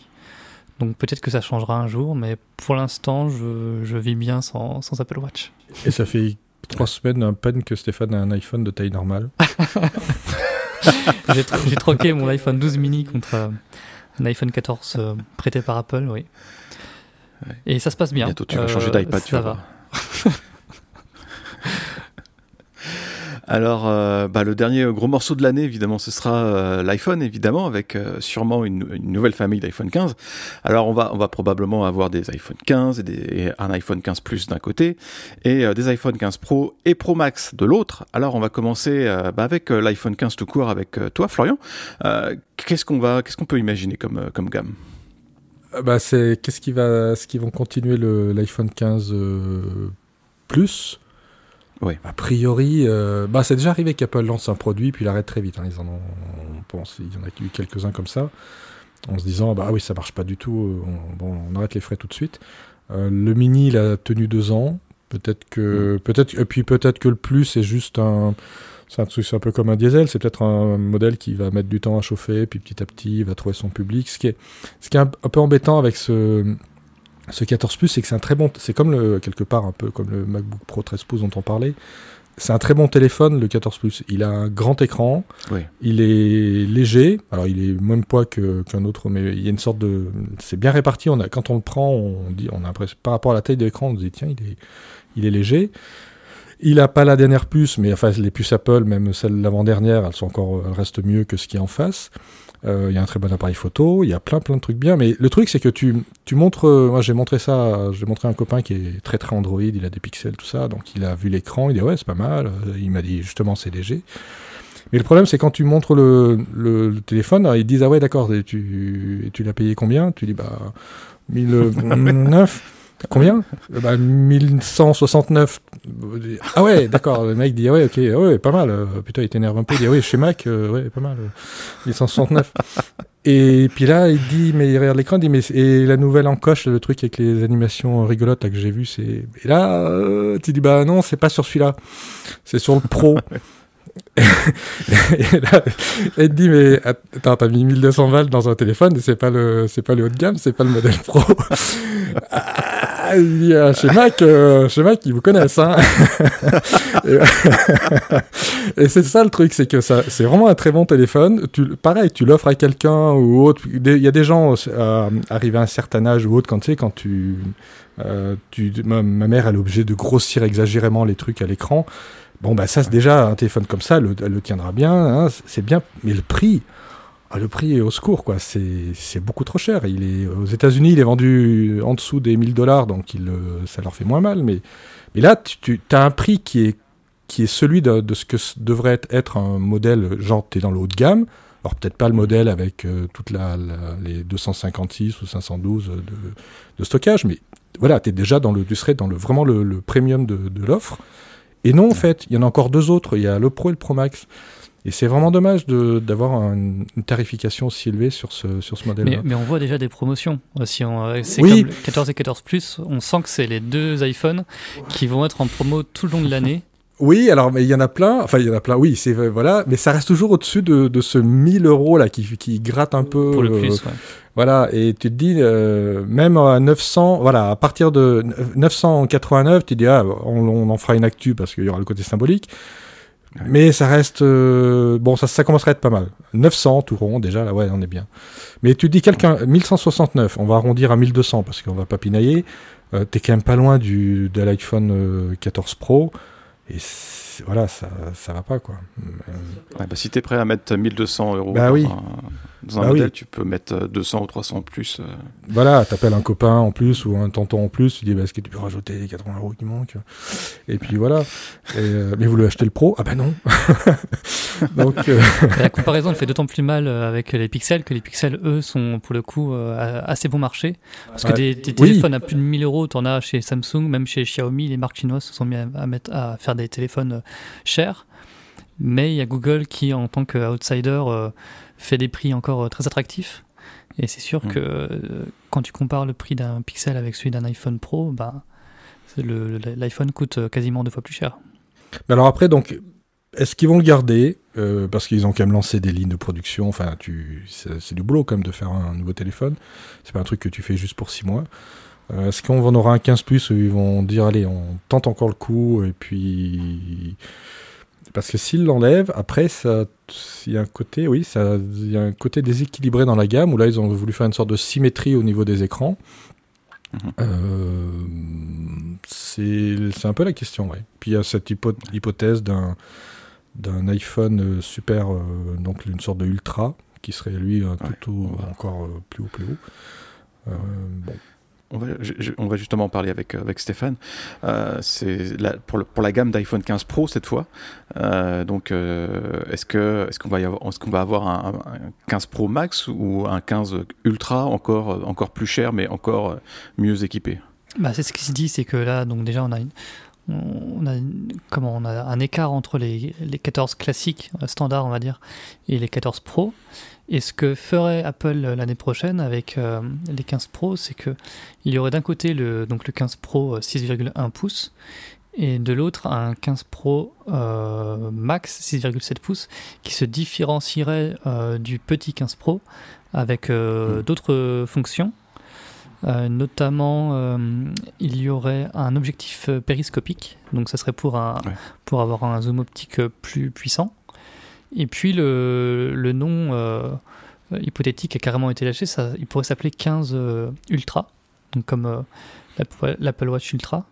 Donc peut-être que ça changera un jour, mais pour l'instant, je, je, vis bien sans, sans, Apple Watch. Et ça fait trois semaines à peine que Stéphane a un iPhone de taille normale. [LAUGHS] J'ai troqué mon iPhone 12 mini contre euh, un iPhone 14 euh, prêté par Apple, oui. Et ça se passe bien. Bientôt tu vas changer d'iPad, euh, tu vas. [LAUGHS] Alors, euh, bah, le dernier gros morceau de l'année, évidemment, ce sera euh, l'iPhone, évidemment, avec euh, sûrement une, nouvelle famille d'iPhone 15. Alors, on va, probablement avoir des iPhone 15 et, un iPhone 15 Plus d'un côté, et des iPhone 15 Pro et Pro Max de l'autre. Alors, on va commencer bah, avec l'iPhone 15 tout court avec toi, Florian. qu'est-ce qu'on peut imaginer comme, gamme? Bah, c'est qu'est-ce qui va, ce qui vont continuer l'iPhone 15 Plus? A priori, euh, bah, c'est déjà arrivé qu'Apple lance un produit puis l'arrête très vite. Hein. Ils en ont, on pense, il y en a eu quelques-uns comme ça, en se disant bah oui ça marche pas du tout, euh, on, bon, on arrête les frais tout de suite. Euh, le mini il a tenu deux ans, peut-être que, mm. peut-être et puis peut-être que le plus est juste un, c'est un, un peu comme un diesel, c'est peut-être un modèle qui va mettre du temps à chauffer, puis petit à petit il va trouver son public. Ce qui est, ce qui est un peu embêtant avec ce ce 14 Plus, c'est que c'est un très bon, c'est comme le, quelque part un peu comme le MacBook Pro 13 pouces dont on parlait. C'est un très bon téléphone, le 14 Plus. Il a un grand écran, il est léger, alors il est moins poids qu'un autre, mais il y a une sorte de, c'est bien réparti. On a, quand on le prend, on dit, on a par rapport à la taille de l'écran, on se dit tiens, il est, il est léger. Il n'a pas la dernière puce, mais enfin les puces Apple, même celles l'avant-dernière, elles sont encore, elles restent mieux que ce qui est en face. Euh, il y a un très bon appareil photo, il y a plein plein de trucs bien, mais le truc c'est que tu, tu montres, euh, moi j'ai montré ça, j'ai montré à un copain qui est très très Android, il a des pixels, tout ça, donc il a vu l'écran, il dit ouais c'est pas mal, euh, il m'a dit justement c'est léger. Mais le problème c'est quand tu montres le, le, téléphone, ils disent ah ouais d'accord, tu, tu l'as payé combien? Tu dis bah 1009. [LAUGHS] Combien? Bah, 1169. Ah ouais, d'accord. Le mec dit, ah ouais, ok, ah ouais, pas mal. Putain, il t'énerve un peu. Il dit, ah ouais, chez Mac, euh, ouais, pas mal. 1169. et puis là, il dit, mais il regarde l'écran, il dit, mais et la nouvelle encoche, le truc avec les animations rigolotes là, que j'ai vu, c'est. Et là, euh, tu dis, bah non, c'est pas sur celui-là. C'est sur le Pro. [LAUGHS] et elle te dit mais attends t'as mis 1200 balles dans un téléphone c'est pas le c'est pas le haut de gamme c'est pas le modèle pro. Ah, il dit euh, chez Mac euh, chez Mac ils vous connaissent hein. Et, c'est ça le truc c'est que ça c'est vraiment un très bon téléphone. Pareil tu l'offres à quelqu'un ou autre. Il y a des gens euh, arrivés à un certain âge ou autre quand tu sais quand tu euh, tu ma, ma mère elle est obligée de grossir exagérément les trucs à l'écran Bon, bah ça, c'est déjà un téléphone comme ça, le, le tiendra bien, hein, c'est bien, mais le prix, ah, le prix est au secours, quoi. C'est beaucoup trop cher. Il est aux États-Unis, il est vendu en dessous des 1000 dollars, donc il, euh, ça leur fait moins mal. Mais, mais là, tu, as un prix qui est, qui est celui de, ce que devrait être un modèle, genre, tu es dans le haut de gamme. Alors, peut-être pas le modèle avec euh, toutes la, les 256 ou 512 de, de stockage, mais voilà, tu déjà dans le, tu serais dans le, vraiment le, premium de, de l'offre. Et non, en fait, il y en a encore deux autres. Il y a le Pro et le Pro Max. Et c'est vraiment dommage d'avoir une tarification aussi élevée sur ce, sur ce modèle-là. Mais, on voit déjà des promotions. Si on, euh, oui. comme 14 et 14 Plus, on sent que c'est les deux iPhones qui vont être en promo tout le long de l'année. Oui, alors mais il y en a plein. Enfin, il y en a plein. Oui, c'est voilà, mais ça reste toujours au-dessus de, de, ce 1000 euros là qui, qui gratte un peu. Pour le plus. Euh, voilà, et tu te dis, euh, même à 900, voilà, à partir de 989, tu te dis, ah, on, on en fera une actu parce qu'il y aura le côté symbolique. Mais ça reste. euh, bon, ça, ça commencerait à être pas mal. 900 tout rond, déjà, là, ouais, on est bien. Mais tu dis quelqu'un. 1169, on va arrondir à 1200 parce qu'on va pas pinailler. Euh, T'es quand même pas loin du, de l'iPhone euh, 14 Pro. Et c'est- voilà, ça, ça va pas, quoi. Euh, Ouais, bah, si tu es prêt à mettre 1200 euros Bah dans oui. un, dans un Bah modèle, oui. tu peux mettre euh, 200 ou 300 en plus. euh. Voilà, t'appelles un copain en plus ou un tonton en plus, tu dis bah, est-ce que tu peux rajouter les 80 euros qui manquent? Et puis voilà. Et, euh, mais vous voulez acheter le pro? Ah bah non [LAUGHS] Donc, euh, [LAUGHS] La comparaison elle fait d'autant plus mal euh, avec les pixels que les pixels, eux, sont pour le coup euh, assez bon marché. Parce que Ouais. des, des Oui. téléphones à plus de 1000 euros, t'en as chez Samsung, même chez Xiaomi, les marques chinoises se sont mis à, à mettre, à faire des téléphones chers. Mais il y a Google qui, en tant qu'outsider, euh, fait des prix encore euh, très attractifs. Et c'est sûr Mm. que euh, quand tu compares le prix d'un Pixel avec celui d'un iPhone Pro, bah, l'iPhone coûte quasiment deux fois plus cher. mais alors après, donc, est-ce qu'ils vont le garder Euh, Parce qu'ils ont quand même lancé des lignes de production. Enfin, tu, c'est du boulot quand même de faire un nouveau téléphone. C'est pas un truc que tu fais juste pour 6 mois. Euh, est-ce qu'on en aura un 15 plus où ils vont dire allez, on tente encore le coup et puis parce que s'ils l'enlèvent, après ça, il y a un côté, oui, ça, il y a un côté déséquilibré dans la gamme où là ils ont voulu faire une sorte de symétrie au niveau des écrans. Euh, c'est un peu la question, ouais. Puis il y a cette hypo- hypothèse d'un d'un iPhone euh, super, euh, donc une sorte de ultra, qui serait lui un Ouais, tout encore euh, plus haut, plus haut. Euh, bon. On va, justement en parler avec, avec Stéphane. Euh, pour, la gamme d'iPhone 15 Pro cette fois. Euh, donc, euh, est-ce qu'on va avoir, un, un 15 Pro Max ou un 15 Ultra encore euh, plus cher mais encore euh, mieux équipé? Bah, c'est ce qui se dit, c'est que là, donc déjà, on a, un écart entre les, les 14 classiques, euh, standards, on va dire, et les 14 Pro. Et ce que ferait Apple euh, l'année prochaine avec euh, les 15 Pro, c'est que il y aurait d'un côté le, donc le 15 Pro euh, 6,1 pouces et de l'autre un 15 Pro euh, Max 6,7 pouces qui se différencierait euh, du petit 15 Pro avec euh, Mm. d'autres fonctions. Euh, notamment, euh, il y aurait un objectif euh, périscopique, donc ça serait pour, un, Ouais. pour avoir un zoom optique euh, plus puissant. Et puis le, le nom euh, hypothétique a carrément été lâché, ça, il pourrait s'appeler 15 euh, Ultra, donc comme euh, l'Apple- Watch Ultra.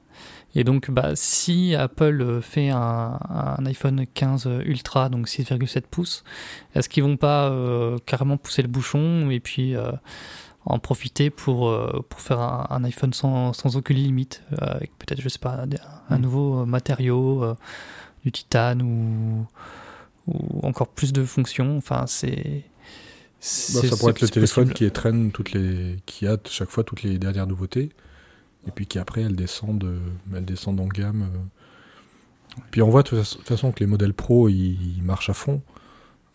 Et donc, bah, si Apple fait un, un iPhone 15 Ultra, donc 6,7 pouces, est-ce qu'ils vont pas carrément pousser le bouchon et puis en profiter pour, euh, pour faire un, un iPhone sans, sans aucune limite, euh, avec peut-être, je sais pas, un Mm. nouveau matériau, euh, du titane ou, ou encore plus de fonctions. Enfin, c'est. Bah, ça pourrait être le téléphone possible. qui traîne toutes les, qui a chaque fois toutes les dernières nouveautés, et puis qui après elles descendent, euh, elles descendent en gamme. euh. Puis on voit de toute façon- que les modèles pro ils, ils marchent à fond.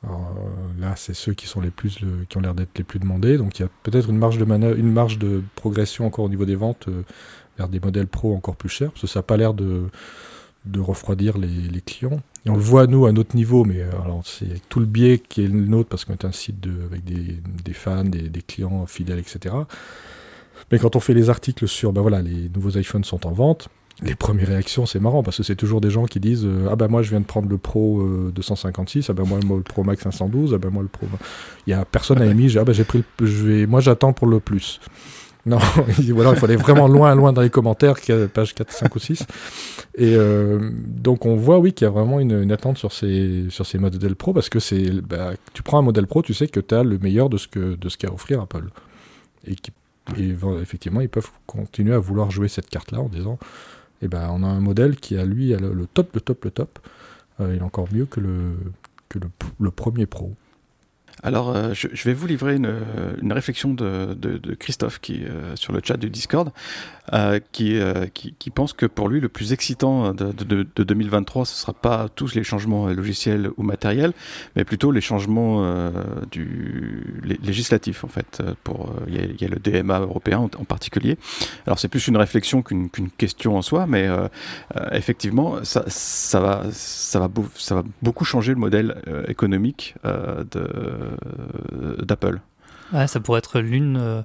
Alors, euh, là, c'est ceux qui sont les plus, le- qui ont l'air d'être les plus demandés. Donc il y a peut-être une marge de manœuvre, une marge de progression encore au niveau des ventes euh, vers des modèles pro encore plus chers, parce que ça n'a pas l'air de de refroidir les, les clients. Et on le voit, nous, à notre niveau, mais euh, alors c'est tout le biais qui est le nôtre, parce qu'on est un site de, avec des, des fans, des, des clients fidèles, etc. Mais quand on fait les articles sur, ben voilà, les nouveaux iPhones sont en vente, les premières réactions, c'est marrant, parce que c'est toujours des gens qui disent euh, Ah ben moi, je viens de prendre le Pro euh, 256, ah ben moi, le Pro Max 512, ah ben moi, le Pro... Il y a personne a émis, j'ai, ah ben j'ai pris le... Je vais... Moi, j'attends pour le plus. Non, [LAUGHS] il faut aller vraiment loin, loin dans les commentaires, page 4, 5 ou 6. Et euh, donc on voit, oui, qu'il y a vraiment une, attente sur ces, sur ces modèles pro, parce que c'est, bah, tu prends un modèle pro, tu sais que tu as le meilleur de ce, que, de ce qu'a à offrir Apple. Et, effectivement, ils peuvent continuer à vouloir jouer cette carte-là en disant, eh ben, on a un modèle qui a, lui, a le, top, le top, le top. Euh, il est encore mieux que le, que le premier pro. Alors, euh, je, vais vous livrer une, réflexion de, Christophe qui euh, sur le chat du Discord, euh, qui, pense que pour lui le plus excitant de, de- de 2023, ce sera pas tous les changements logiciels ou matériels, mais plutôt les changements du lé- législatifs en fait. il y, a- le DMA européen en, particulier. Alors c'est plus une réflexion qu'une question en soi, mais effectivement, ça, va beaucoup changer le modèle économique de d'Apple. Ça pourrait être l'une euh,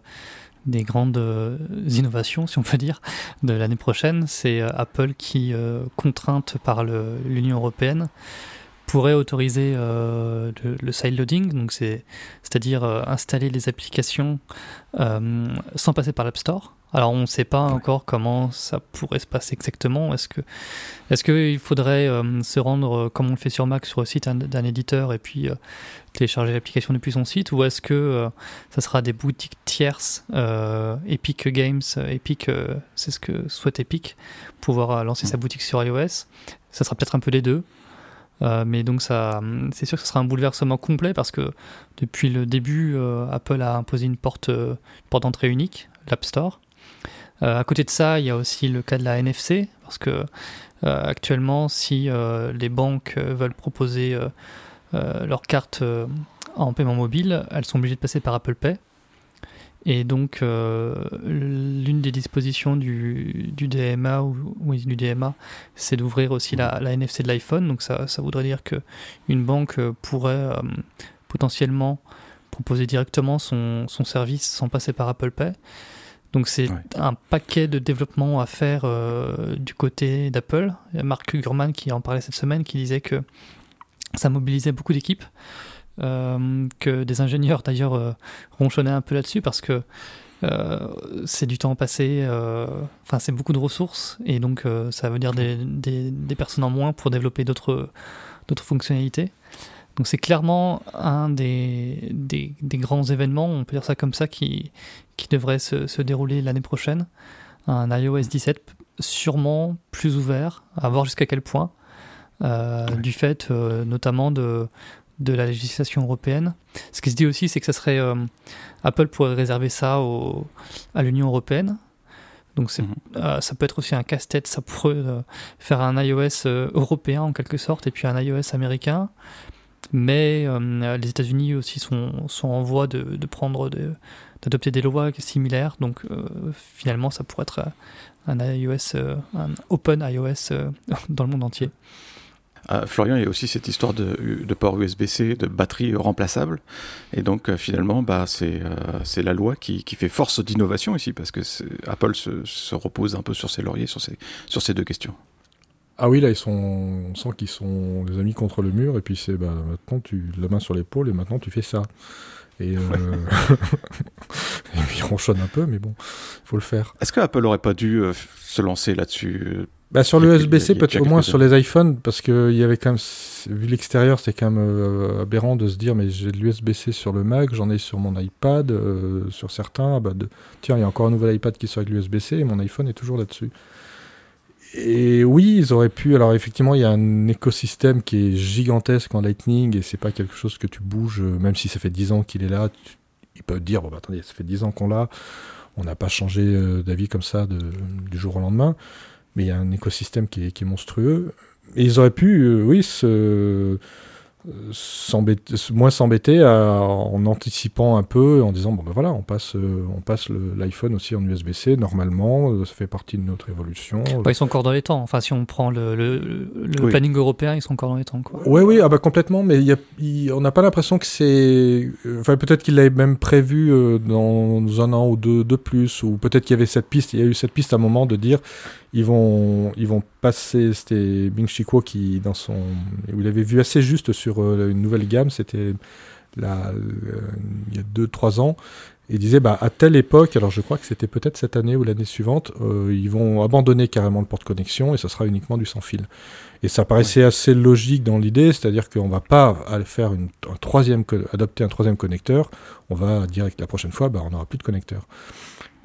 des grandes euh, innovations, si on peut dire, de l'année prochaine. C'est euh, Apple qui, contrainte par l'Union européenne, pourrait autoriser le, le side loading, c'est-à-dire installer les applications sans passer par l'App Store. Alors on ne sait pas encore comment ça pourrait se passer exactement. Est-ce que est-ce qu'il faudrait euh, se rendre euh, comme on le fait sur Mac sur le site d'un éditeur et puis euh, télécharger l'application depuis son site ou est-ce que ça sera des boutiques tierces Epic Games, Epic c'est ce que souhaite Epic pouvoir lancer sa boutique sur iOS. Ça sera peut-être un peu les deux. Mais donc ça, c'est sûr que ce sera un bouleversement complet parce que depuis le début, Apple a imposé une porte, une porte d'entrée unique, l'App Store. Euh, à côté de ça, il y a aussi le cas de la NFC, parce que euh, actuellement, si euh, les banques veulent proposer leur carte en paiement mobile, elles sont obligées de passer par Apple Pay. Et donc, l'une des dispositions du, DMA, ou, oui, du DMA, c'est d'ouvrir aussi la, NFC de l'iPhone. Donc, ça, ça, voudrait dire qu'une banque pourrait potentiellement proposer directement son, son, service sans passer par Apple Pay. Donc c'est un paquet de développement à faire euh, du côté d'Apple. Il y a Mark Gurman qui en parlait cette semaine, qui disait que ça mobilisait beaucoup d'équipes, euh, que des ingénieurs d'ailleurs euh, ronchonnaient un peu là-dessus parce que c'est du temps passé, enfin c'est beaucoup de ressources et donc ça veut dire des, des, personnes en moins pour développer d'autres fonctionnalités. Donc c'est clairement un des, des, grands événements, on peut dire ça comme ça, qui, qui devrait se, se dérouler l'année prochaine. Un iOS 17 sûrement plus ouvert, à voir jusqu'à quel point, euh, du fait euh, notamment de, de la législation européenne. Ce qui se dit aussi, c'est que ça serait euh, Apple pourrait réserver ça au, à l'Union européenne. Donc mhm. ça peut être aussi un casse-tête, ça pourrait faire un iOS européen en quelque sorte et puis un iOS américain mais euh, les États-Unis aussi sont, sont, en voie de, de prendre d'adopter des lois similaires. Donc euh, finalement, ça pourrait être un iOS, euh, un open iOS [LAUGHS] dans le monde entier. Florian, il y a aussi cette histoire de, de port USB-C, de batterie remplaçable. Et donc, finalement, bah, c'est la loi qui, qui, fait force d'innovation ici, parce que Apple se, se, repose un peu sur ses lauriers sur ces, sur ces deux questions. Ah oui, là, ils sont, on sent qu'ils sont les amis contre le mur, et puis c'est bah, maintenant tu la main sur l'épaule, et maintenant tu fais ça. Et, euh... [LAUGHS] [LAUGHS] ronchonne un peu, mais bon, il faut le faire. Est-ce que Apple aurait pas dû euh, se lancer là-dessus bah, Sur le USB-C, peut-être au moins sur les iPhones, parce qu'il y avait quand même, vu l'extérieur, c'était quand même euh, aberrant de se dire, mais j'ai de l'USB-C sur le Mac, j'en ai sur mon iPad, euh, sur certains, bah, de... tiens, il y a encore un nouvel iPad qui sort avec l'USB-C, et mon iPhone est toujours là-dessus. Et oui, ils auraient pu. Alors effectivement, il y a un écosystème qui est gigantesque en Lightning et c'est pas quelque chose que tu bouges, euh, même si ça fait 10 ans qu'il est là. Ils peuvent dire bon bah, attendez, ça fait 10 ans qu'on l'a, on n'a pas changé euh, d'avis comme ça du jour au lendemain. Mais il y a un écosystème qui est, monstrueux. Et ils auraient pu, euh, oui, se moins s'embêter en anticipant un peu, en disant bon ben voilà, on passe, euh, on passe l'iPhone aussi en USB-C normalement, euh, ça fait partie de notre évolution. Bah, ils sont encore dans les temps. Enfin, si on prend le, le, planning européen, ils sont encore dans les temps. Oui, oui, ah bah complètement. Mais y a, on n'a pas l'impression que c'est. Enfin, peut-être qu'il l'avait même prévu euh, dans un an ou deux de plus, ou peut-être qu'il y avait cette piste. Il y a eu cette piste à un moment de dire ils vont, ils vont passer. C'était Bing Chico qui, dans son. Vous l'avez vu assez juste sur euh, une nouvelle gamme, c'était là, il y a 2-3 ans. Et disait, bah, à telle époque, alors je crois que c'était peut-être cette année ou l'année suivante, euh, ils vont abandonner carrément le porte-connexion et ça sera uniquement du sans-fil. Et ça paraissait assez logique dans l'idée, c'est-à-dire qu'on va pas aller faire une, un troisième, adopter un troisième connecteur, on va direct la prochaine fois, bah, on n'aura plus de connecteur.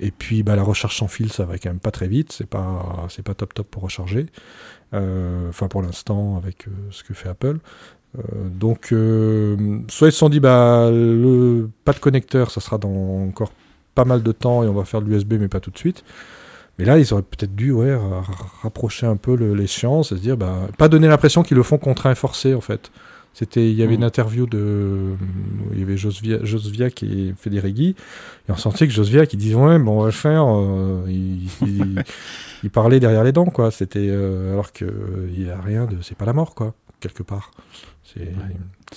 Et puis bah, la recharge sans fil, ça va quand même pas très vite, c'est pas c'est pas top top pour recharger. Euh, enfin pour l'instant avec euh, ce que fait Apple. Euh, donc soit ils se sont dit bah pas de connecteur, ça sera dans encore pas mal de temps et on va faire de l'USB mais pas tout de suite. Mais là, ils auraient peut-être dû ouais, rapprocher un peu l'échéance et se dire, bah, pas donner l'impression qu'ils le font contraint et forcé, en fait. C'était, il y avait une mm. interview de, il y avait Josvia, Josvia qui Federighi, et on sentait que Josvia qui disait ouais, bon, on va le faire. Euh, [LAUGHS] il, parlait derrière les dents, quoi. C'était, euh, alors que il y a rien de, c'est pas la mort, quoi. quelque part. C'est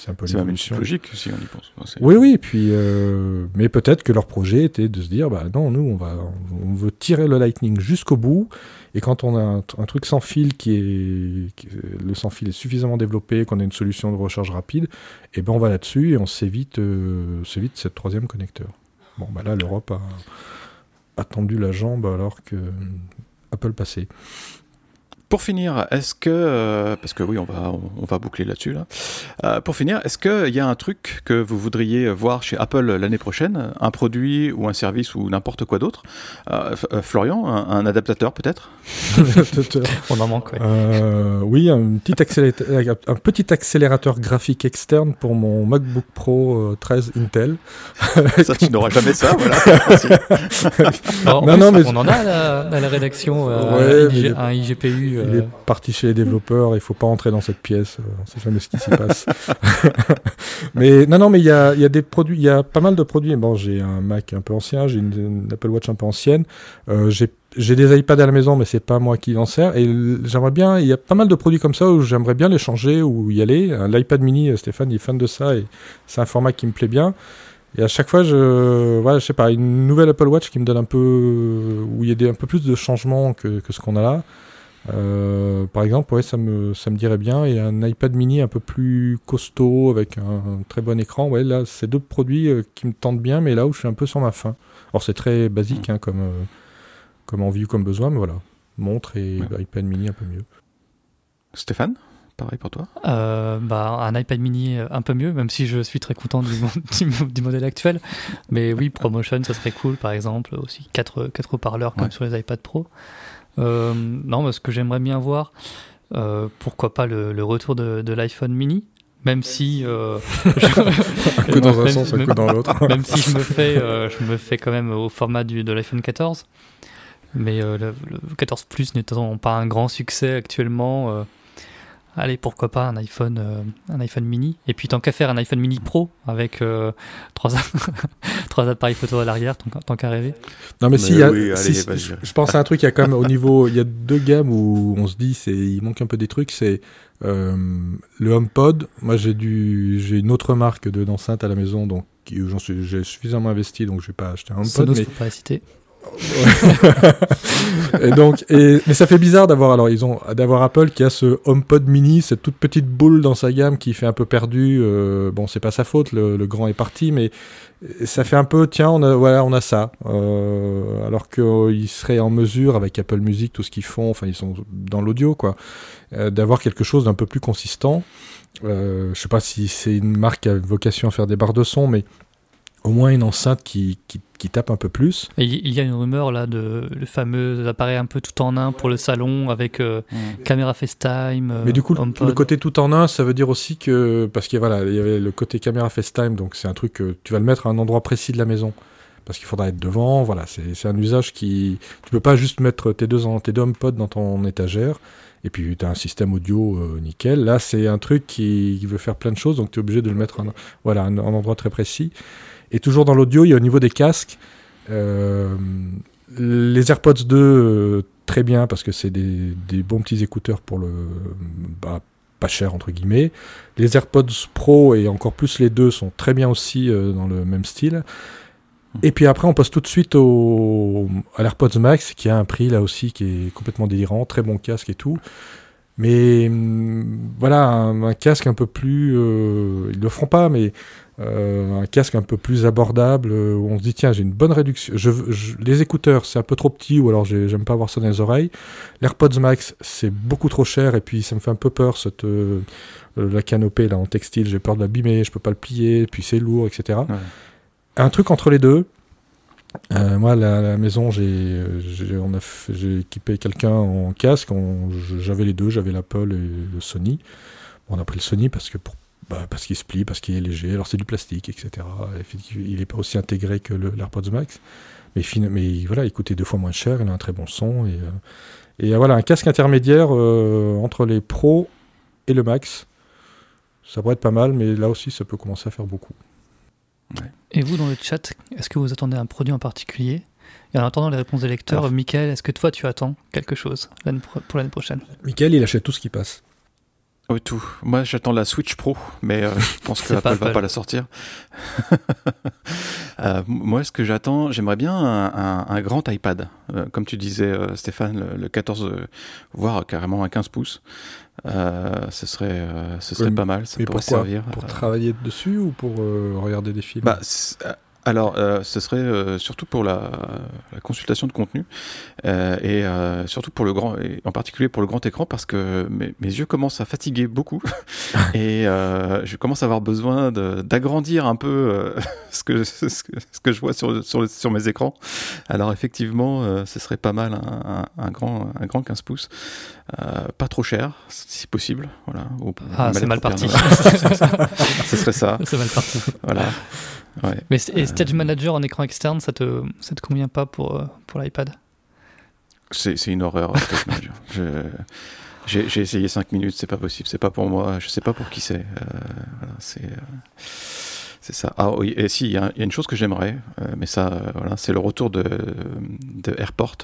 un peu C'est même logique si on y pense. Enfin, c'est- Oui, oui, puis, euh, mais peut-être que leur projet était de se dire, bah non, nous, on, va, on veut tirer le Lightning jusqu'au bout, et quand on a un, un truc sans fil qui est, qui- le sans fil est suffisamment développé, qu'on a une solution de recharge rapide, et ben on va là-dessus et on s'évite, euh, s'évite cette troisième connecteur. Bon, bah là, l'Europe a, a tendu la jambe alors que Apple passait. Pour finir, est-ce que, euh, parce que oui, on va, on, on va boucler là-dessus, là. Euh, pour finir, est-ce qu'il y a un truc que vous voudriez voir chez Apple l'année prochaine? Un produit ou un service ou n'importe quoi d'autre? Euh, euh, Florian, un, un adaptateur peut-être? [LAUGHS] On en manque, ouais. Euh, oui, un petit, accélérateur, un petit accélérateur graphique externe pour mon MacBook Pro euh, 13 Intel. Ça, tu n'auras jamais ça, voilà. [LAUGHS] Non, plus, non, mais- On en a à la, à la rédaction Ouais, un, mais un IGPU. Il euh, est parti chez les développeurs, il faut pas entrer dans cette pièce, euh, on sait jamais ce qui s'y passe. [LAUGHS] mais non, non, mais il y a, il des produits, il y a pas mal de produits. Bon, j'ai un Mac un peu ancien, j'ai une, Apple Watch un peu ancienne, euh, j'ai des iPads à la maison, mais c'est pas moi qui en sers. Et j'aimerais bien, il y a pas mal de produits comme ça où j'aimerais bien les changer ou y aller. L'iPad mini, Stéphane, il est fan de ça et c'est un format qui me plaît bien. Et à chaque fois, je, voilà, je sais pas, une nouvelle Apple Watch qui me donne un peu, où il y a un peu plus de changements que ce qu'on a là. Euh, par exemple, ouais, ça me, ça me dirait bien. Et un iPad mini un peu plus costaud avec un, un très bon écran. Ouais, là, c'est deux produits euh, qui me tentent bien, mais là où je suis un peu sur ma faim. Alors, c'est très basique hein, comme, euh, comme envie ou comme besoin, mais voilà. Montre et Ouais. iPad mini un peu mieux. Stéphane, pareil pour toi? Euh, bah, un iPad mini un peu mieux, même si je suis très content du, [LAUGHS] du, du modèle actuel. Mais oui, ProMotion, ça serait cool, par exemple. Aussi, quatre, quatre haut-parleurs comme Ouais. sur les iPad Pro. Euh, non, mais ce que j'aimerais bien voir, euh, pourquoi pas le, le retour de, de l'iPhone mini même si euh, [LAUGHS] Un coup dans un même- sens, un même- coup dans l'autre. même si je me fais euh, je me fais quand même au format du, de l'iPhone 14 mais euh, le, le 14 Plus n'étant pas un grand succès actuellement euh, allez pourquoi pas un iPhone euh, un iPhone mini et puis tant qu'à faire un iPhone mini Pro avec euh, [LAUGHS] trois, trois appareils photo à l'arrière tant, qu'à- tant qu'à rêver Non mais, Mais si, il y a- oui, allez, si- vas-y. je, je pense à un truc, il y a quand même au niveau, il y a deux gammes où on se dit c'est il manque un peu des trucs, c'est euh, le HomePod. Moi j'ai du j'ai une autre marque de d'enceinte à la maison donc j'en suis j'ai suffisamment investi donc je vais pas acheter un HomePod Sonos mais faut pas la citer [LAUGHS] et donc, mais ça fait bizarre d'avoir alors ils ont d'avoir Apple qui a ce HomePod mini, cette toute petite boule dans sa gamme qui fait un peu perdu. euh, bon, c'est pas sa faute, le, grand est parti, mais ça fait un peu tiens, on a voilà, on a ça. Euh, alors qu'ils seraient en mesure avec Apple Music, tout ce qu'ils font, enfin ils sont dans l'audio quoi, euh, d'avoir quelque chose d'un peu plus consistant. Euh, je sais pas si c'est une marque a vocation à faire des barres de son, mais au moins une enceinte qui, qui, qui tape un peu plus. Et il y a une rumeur là de le fameux appareil un peu tout en un pour le salon avec euh, caméra FaceTime euh, Mais du coup, le- HomePod. le côté tout en un, ça veut dire aussi que parce qu'il voilà, il y avait le côté caméra FaceTime, donc c'est un truc que tu vas le mettre à un endroit précis de la maison parce qu'il faudra être devant. Voilà, c'est c'est un usage qui tu peux pas juste mettre tes deux tes deux HomePod dans ton étagère et puis tu as un système audio euh, nickel. Là, c'est un truc qui, qui veut faire plein de choses, donc tu es obligé de le mettre en, voilà, un, un endroit très précis. Et toujours dans l'audio, il y a au niveau des casques. euh, les AirPods 2, euh, très bien, parce que c'est des, des bons petits écouteurs pour le. bah, pas cher, entre guillemets. Les AirPods Pro et encore plus les deux sont très bien aussi euh, dans le même style. Et puis après, on passe tout de suite au, à l'AirPods Max, qui a un prix là aussi qui est complètement délirant, très bon casque et tout. Mais hum, voilà, un, un casque un peu plus. ils le feront pas, mais un casque un peu plus abordable euh, où on se dit tiens, j'ai une bonne réduction. Je, veux- je- les écouteurs, c'est un peu trop petit ou alors j'ai- j'aime pas avoir ça dans les oreilles. L'AirPods Max, c'est beaucoup trop cher et puis ça me fait un peu peur cette. euh, euh, la canopée là en textile, j'ai peur de l'abîmer, je peux pas le plier, puis c'est lourd, etc. Ouais. Un truc entre les deux. Euh, moi, la, la maison, j'ai, euh, j'ai, équipé quelqu'un en casque. j'avais les deux, j'avais l'Apple et le Sony. On a pris le Sony parce que pour, bah, parce qu'il se plie, parce qu'il est léger. Alors c'est du plastique, etc. Il est pas aussi intégré que l'AirPods Max, mais, voilà, il coûtait deux fois moins cher. Il a un très bon son et, euh, et euh, voilà, un casque intermédiaire euh, entre les Pro et le Max. Ça pourrait être pas mal, mais là aussi, ça peut commencer à faire beaucoup. Et vous, dans le chat, est-ce que vous attendez un produit en particulier? Et en attendant les réponses des lecteurs, Alors- Michael, est-ce que toi, tu attends quelque chose pour l'année prochaine? Michael, il achète tout ce qui passe. Oh, tout. Moi, j'attends la Switch Pro, mais euh, je pense [LAUGHS] que Apple va pas la sortir. [LAUGHS] euh, moi, ce que j'attends, j'aimerais bien un, un, grand iPad, euh, comme tu disais, euh, Stéphane, le, 14, voire carrément un 15 pouces. ce serait, ce serait pas mal. Ça mais pourrait pourquoi servir. Pour travailler dessus ou pour regarder des films? Bah, alors, euh, ce serait euh, surtout pour la, la, consultation de contenu euh, et surtout pour le grand, et en particulier pour le grand écran, parce que mes, mes yeux commencent à fatiguer beaucoup [LAUGHS] et je commence à avoir besoin d'agrandir un peu [LAUGHS] ce que, ce, que, ce, que, je vois sur, sur, sur, mes écrans. Alors, effectivement, ce serait pas mal un, un, un, grand, un grand 15 pouces, pas trop cher, si possible. Voilà. ah, c'est mal parti. [LAUGHS] ce serait ça. C'est mal parti. Voilà. Ouais. Mais et Stage Manager en écran externe, ça te, ça te convient pas pour, euh, pour l'iPad? C'est une horreur, Stage Manager. [LAUGHS] J'ai essayé 5 minutes, c'est pas possible, c'est pas pour moi, je sais pas pour qui c'est. Euh, voilà, c'est. Euh, c'est ça. Ah oui, et si, il y, y, a une chose que j'aimerais, euh, mais ça, euh, voilà, c'est le retour de, de Airport.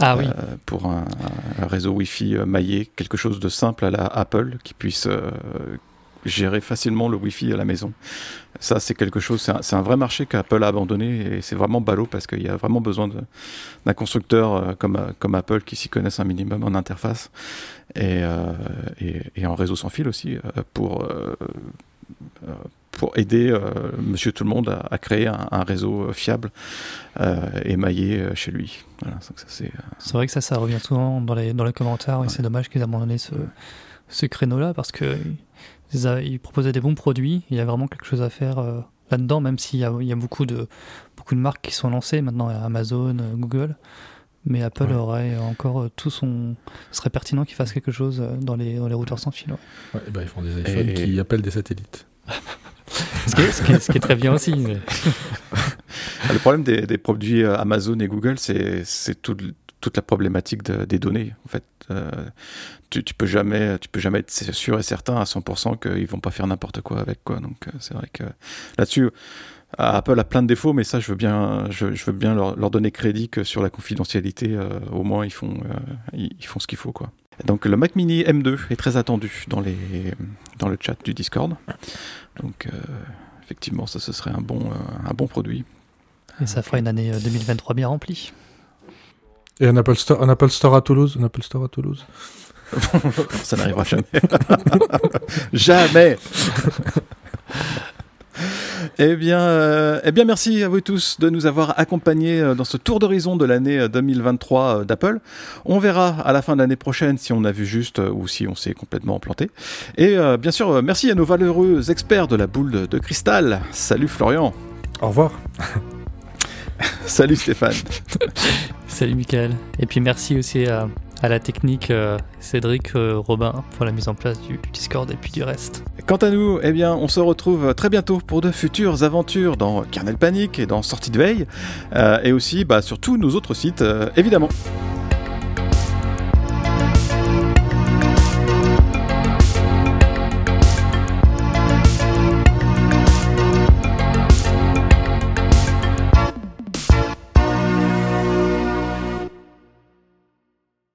Ah oui. Pour un, un, réseau Wi-Fi maillé, quelque chose de simple à la Apple qui puisse gérer facilement le Wi-Fi à la maison. Ça, c'est quelque chose, c'est un, un, vrai marché qu'Apple a abandonné et c'est vraiment ballot parce qu'il y a vraiment besoin d'un constructeur euh, comme, comme Apple qui s'y connaisse un minimum en interface et, euh, et, et, en réseau sans fil aussi euh, pour, euh, pour aider euh, monsieur tout le monde à, à créer un, un, réseau fiable émaillé chez lui. Voilà, c'est vrai que ça, ça revient souvent dans les, dans les commentaires. Ouais. C'est dommage qu'ils aient abandonné ce, ce créneau-là parce que ils proposaient des bons produits, il y a vraiment quelque chose à faire euh, là-dedans, même s'il y, y a, beaucoup de, beaucoup de marques qui sont lancées maintenant, Amazon, euh, Google. Mais Apple ouais. aurait encore euh, tout son. Ce serait pertinent qu'ils fassent quelque chose dans les, dans les routeurs sans fil. Ouais. Ouais, et ben ils font des iPhones et... qui appellent des satellites. ce, qui est, ce, qui est, ce, qui est, très bien aussi. Mais... [LAUGHS] Le problème des, des, produits Amazon et Google, c'est tout, toute la problématique de, des données. En fait, euh, tu, tu peux jamais, tu peux jamais être sûr et certain à 100% qu'ils vont pas faire n'importe quoi avec quoi. Donc euh, c'est vrai que là-dessus, Apple a plein de défauts, mais ça, je veux bien, je, veux bien leur, donner crédit que sur la confidentialité, euh, au moins ils font, ils, font ce qu'il faut quoi. Donc le Mac Mini M2 est très attendu dans les, dans le chat du Discord. Donc effectivement, ça, ce serait un bon, un bon produit. Et ça fera une année 2023 bien remplie. Et un Apple Store, un Apple Store à Toulouse, un Apple Store à Toulouse. [LAUGHS] Ça n'arrivera jamais. [LAUGHS] jamais. [LAUGHS] Eh bien, euh, eh bien, merci à vous tous de nous avoir accompagnés dans ce tour d'horizon de l'année 2023 d'Apple. On verra à la fin de l'année prochaine si on a vu juste ou si on s'est complètement planté. Et euh, bien sûr, merci à nos valeureux experts de la boule de, de cristal. Salut Florian. Au revoir. [LAUGHS] Salut Stéphane. [LAUGHS] Salut Michael. Et puis merci aussi à, à la technique euh, Cédric euh, Robin pour la mise en place du, du, Discord et puis du reste. Quant à nous, eh bien, on se retrouve très bientôt pour de futures aventures dans Kernel Panic et dans Sortie de veille, euh, et aussi bah, sur tous nos autres sites, évidemment.